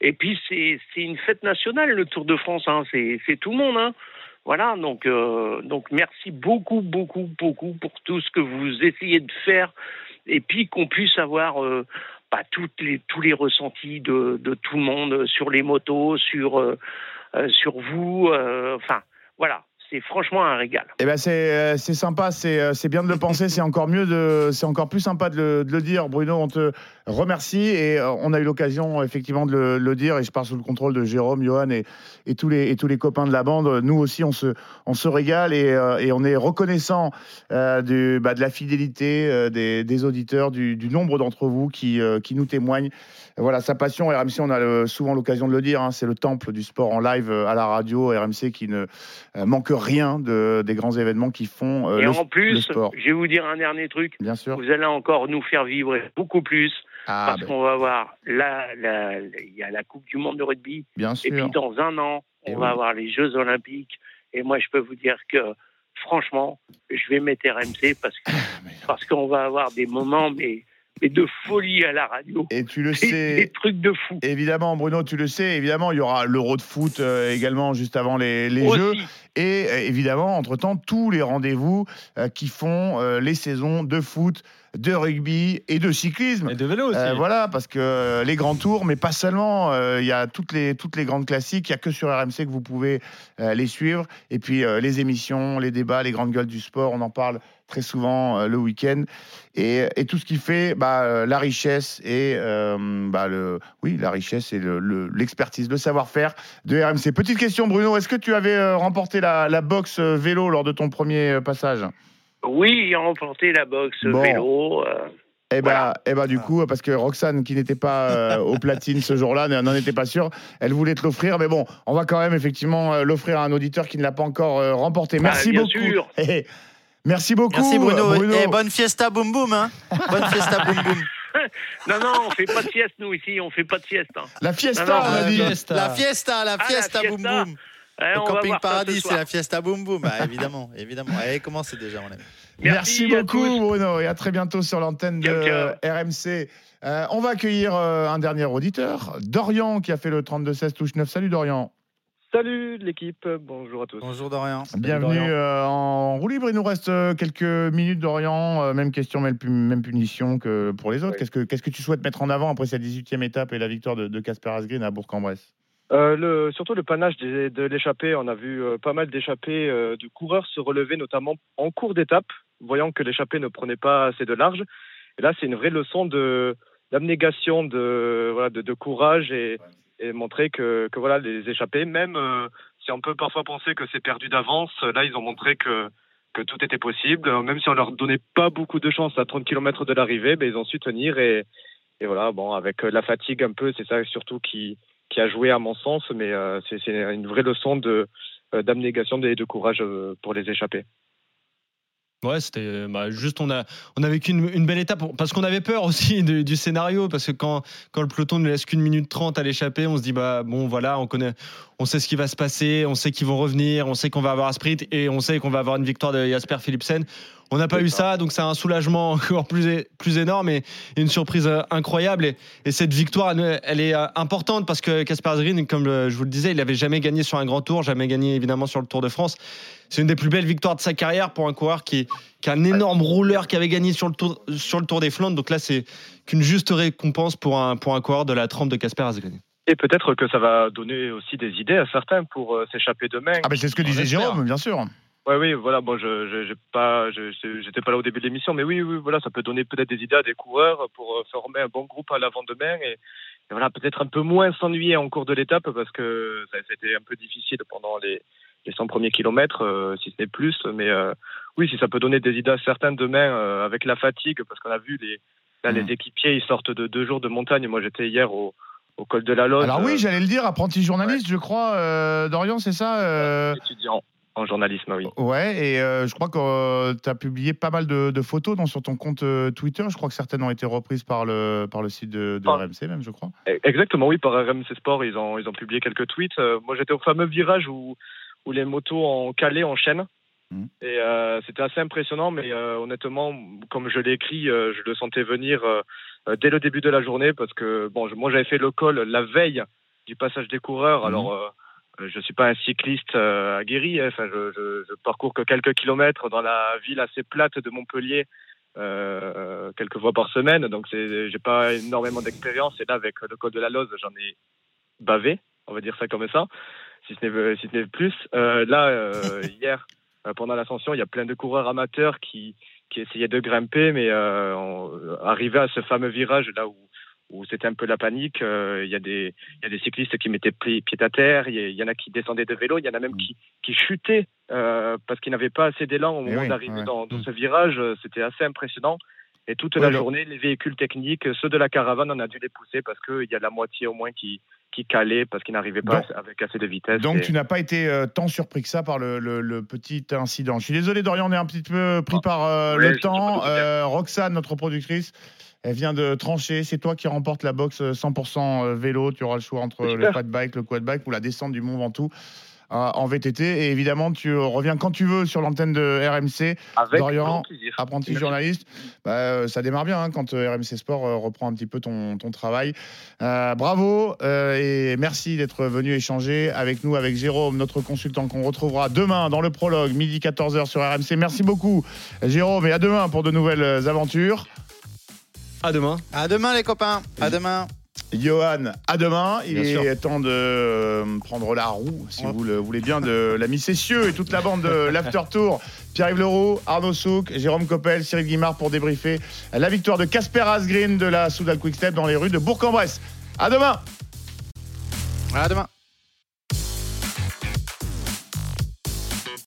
Et puis c'est une fête nationale le Tour de France, hein. c'est tout le monde, hein. Voilà, donc euh, donc merci beaucoup beaucoup beaucoup pour tout ce que vous essayez de faire et puis qu'on puisse avoir euh, bah, toutes les tous les ressentis de tout le monde sur les motos, sur euh, euh, sur vous, enfin voilà, c'est franchement un régal. Eh ben c'est sympa, c'est bien de le penser, c'est encore mieux c'est encore plus sympa de le, de le dire. Bruno, remercie et euh, on a eu l'occasion effectivement de le, le dire et je pars sous le contrôle de Jérôme, Johan et, et tous les et tous les copains de la bande. Nous aussi, on se on se régale et, euh, et on est reconnaissant euh, du bah, de la fidélité euh, des, des auditeurs, du, du nombre d'entre vous qui euh, qui nous témoignent. Voilà sa passion. RMC, on a le- souvent l'occasion de le dire, hein, c'est le temple du sport en live à la radio. RMC qui ne manque rien de, des grands événements qui font et le, en le plus, sport. je vais vous dire un dernier truc, Bien sûr. vous allez encore nous faire vibrer beaucoup plus. Ah, parce ben, qu'on va avoir la, la, y a la Coupe du Monde de rugby, bien et sûr. puis dans un an, on va oui. avoir les Jeux Olympiques. Et moi, je peux vous dire que, franchement, je vais mettre RMC parce que *laughs* parce qu'on va avoir des moments, mais, mais de folie à la radio, Et tu le des, des sais. trucs de fou. Évidemment, Bruno, tu le sais. Évidemment, il y aura l'Euro de foot euh, également juste avant les, les Jeux. Et euh, évidemment, entre-temps, tous les rendez-vous euh, qui font euh, les saisons de foot, de rugby et de cyclisme. Et de vélo aussi. Euh, voilà, parce que les grands tours, mais pas seulement. euh, Il y a toutes les, toutes les grandes classiques. Il n'y a que sur RMC que vous pouvez euh, les suivre. Et puis les émissions, les débats, les grandes gueules du sport, on en parle très souvent le week-end. Et, et tout ce qui fait bah, la richesse et bah, le, oui, la richesse et le- le- l'expertise, le, savoir-faire de RMC. Petite question, Bruno, est-ce que tu avais remporté la, la boxe euh, vélo lors de ton premier euh, passage Oui, il a remporté la boxe Bon. vélo. euh, Eh ben, Voilà. eh ben, du coup, parce que Roxane, qui n'était pas euh, au platine ce jour-là, n'en était pas sûre, elle voulait te l'offrir. Mais bon, on va quand même effectivement euh, l'offrir à un auditeur qui ne l'a pas encore euh, remporté. Merci Ah, bien beaucoup. sûr. *laughs* Eh, merci beaucoup, Merci Bruno. euh, Bruno. Et bonne fiesta boum boum. Hein. Bonne fiesta boum boum. *laughs* Non, non, on fait pas de sieste, nous, ici, on fait pas de sieste. hein. La fiesta, Non, non, on a la dit. fiesta. La fiesta, la Ah, la fiesta boum fiesta. boum. Au on va camping paradis, c'est la fiesta boum boum. Bah, *laughs* évidemment, évidemment. Allez, commencez déjà, on aime. Merci, beaucoup. Bruno, et à très bientôt sur l'antenne de. RMC. Euh, on va accueillir euh, un dernier auditeur, Dorian, qui a fait le 32-16 touche 9. Salut, Dorian. Salut l'équipe, bonjour à tous. Bonjour Dorian. Bienvenue Dorian. euh, en roue libre. Il nous reste quelques minutes, Dorian. Euh, même question, même, pu- même punition que pour les autres. Qu'est-ce, que, qu'est-ce que tu souhaites mettre en avant après cette 18e étape et la victoire de, de Casper Asgreen à Bourg-en-Bresse? Euh, le, surtout le panache de l'échappée, on a vu euh, pas mal d'échappées euh, de coureurs se relever, notamment en cours d'étape, voyant que l'échappée ne prenait pas assez de large. Et là, c'est une vraie leçon de d'abnégation, de, voilà, de, de courage et, et montrer que, que voilà, les échappées, même euh, si on peut parfois penser que c'est perdu d'avance, là, ils ont montré que que tout était possible, même si on leur donnait pas beaucoup de chance à 30 km de l'arrivée, ben, ils ont su tenir et, et voilà, bon, avec la fatigue un peu, c'est ça surtout qui, qui a joué à mon sens, mais euh, c'est une vraie leçon de euh, d'abnégation et de courage euh, pour les échapper. Ouais, c'était bah, juste on a on a vécu une, belle étape parce qu'on avait peur *laughs* aussi du, scénario parce que quand quand le peloton ne laisse qu'une minute trente à l'échappée, on se dit bah bon voilà on connaît on sait ce qui va se passer, on sait qu'ils vont revenir, on sait qu'on va avoir un sprint et on sait qu'on va avoir une victoire de Jasper Philipsen. On n'a pas eu ça, donc c'est un soulagement *laughs* encore plus, plus énorme et une surprise euh, incroyable. Et, et cette victoire, elle, est euh, importante parce que Casper Asgreen, comme euh, je vous le disais, il n'avait jamais gagné sur un grand tour, jamais gagné évidemment sur le Tour de France. C'est une des plus belles victoires de sa carrière pour un coureur qui, qui a un énorme rouleur qui avait gagné sur le Tour, sur le tour des Flandres. Donc là, c'est qu'une juste récompense pour un, pour un coureur de la trempe de Casper Asgreen. Et peut-être que ça va donner aussi des idées à certains pour euh, s'échapper demain. Ah, mais c'est ce que On disait. Jérôme, bien sûr. Ouais, oui, voilà. Bon, je, j'ai pas, je- pas là au début de l'émission, mais oui, oui, voilà, ça peut donner peut-être des idées à des coureurs pour euh, former un bon groupe à l'avant-demain et, et voilà, peut-être un peu moins s'ennuyer en cours de l'étape parce que ça, ça a été un peu difficile pendant les, les 100 premiers kilomètres, euh, si ce n'est plus. Mais euh, oui, si ça peut donner des idées à certains demain euh, avec la fatigue, parce qu'on a vu les, là, Mm. les équipiers, ils sortent de deux jours de montagne. Moi, j'étais hier au, au col de la Loze. Alors oui, j'allais le dire, apprenti journaliste, je crois, Dorian, c'est ça étudiant en journalisme, oui. Ouais, et je crois que tu as publié pas mal de, de photos dans, sur ton compte Twitter. Je crois que certaines ont été reprises par le, par le site de, de. RMC, même, je crois. Exactement, oui, par RMC Sport, ils ont, ils ont publié quelques tweets. Moi, j'étais au fameux virage où, où les motos en calé en chaîne. Mhm. Et euh, c'était assez impressionnant, mais euh, honnêtement, comme je l'ai écrit, euh, je le sentais venir dès le début de la journée parce que bon, je- moi j'avais fait le col la veille du passage des coureurs. Mhm. Alors, je suis pas un cycliste aguerri. hein. Je, je, je parcours que quelques kilomètres dans la ville assez plate de Montpellier. quelques fois par semaine, donc j'ai pas énormément d'expérience. Et là, avec le col de la Loze, j'en ai bavé, on va dire ça comme ça, si ce n'est, si ce n'est plus. Euh, là, euh, *laughs* hier, euh, pendant l'ascension, il y a plein de coureurs amateurs qui, qui essayaient de grimper, mais euh, on, arrivé à ce fameux virage là où, où c'était un peu la panique, euh, il y a des, il y a des cyclistes qui mettaient pied, à terre, il y, en a qui descendaient de vélo, il y en a même qui, qui chutaient euh, parce qu'ils n'avaient pas assez d'élan au Eh moment oui, d'arriver ouais. dans, dans ce virage. Euh, C'était assez impressionnant. Et toute Ouais, la journée, les véhicules techniques, ceux de la caravane, on a dû les pousser parce qu'il y a la moitié au moins qui, qui calaient parce qu'ils n'arrivaient pas Donc- avec assez de vitesse. Donc Et- tu n'as pas été euh, tant surpris que ça par le, le- le petit incident. Je suis désolé Dorian, on est un petit peu pris par euh, Ah. Le temps. Euh, Roxane, notre productrice, elle vient de trancher. C'est toi qui remporte la box euh, 100% vélo. Tu auras le choix entre le fat bike, le quad bike ou la descente du Mont Ventoux en VTT. Et évidemment, tu reviens quand tu veux sur l'antenne de RMC. Avec Dorian, apprenti Merci. journaliste, bah, euh, ça démarre bien hein, quand euh, RMC Sport euh, reprend un petit peu ton, ton travail. Euh, bravo euh, et merci d'être venu échanger avec nous, avec Jérôme, notre consultant qu'on retrouvera demain dans le prologue, midi 14h sur RMC. Merci beaucoup Jérôme et à demain pour de nouvelles aventures. À demain. À demain, les copains. À demain. Johan, à demain. Il Bien est temps de euh, prendre la roue, si vous le voulez bien, de l'ami Cessieux et toute la bande de *laughs* l'After Tour. Pierre-Yves Leroux, Arnaud Souk, Jérôme Coppel, Cyril Guimard pour débriefer la victoire de Casper Asgreen de la Soudal Quickstep dans les rues de Bourg-en-Bresse. À demain À demain.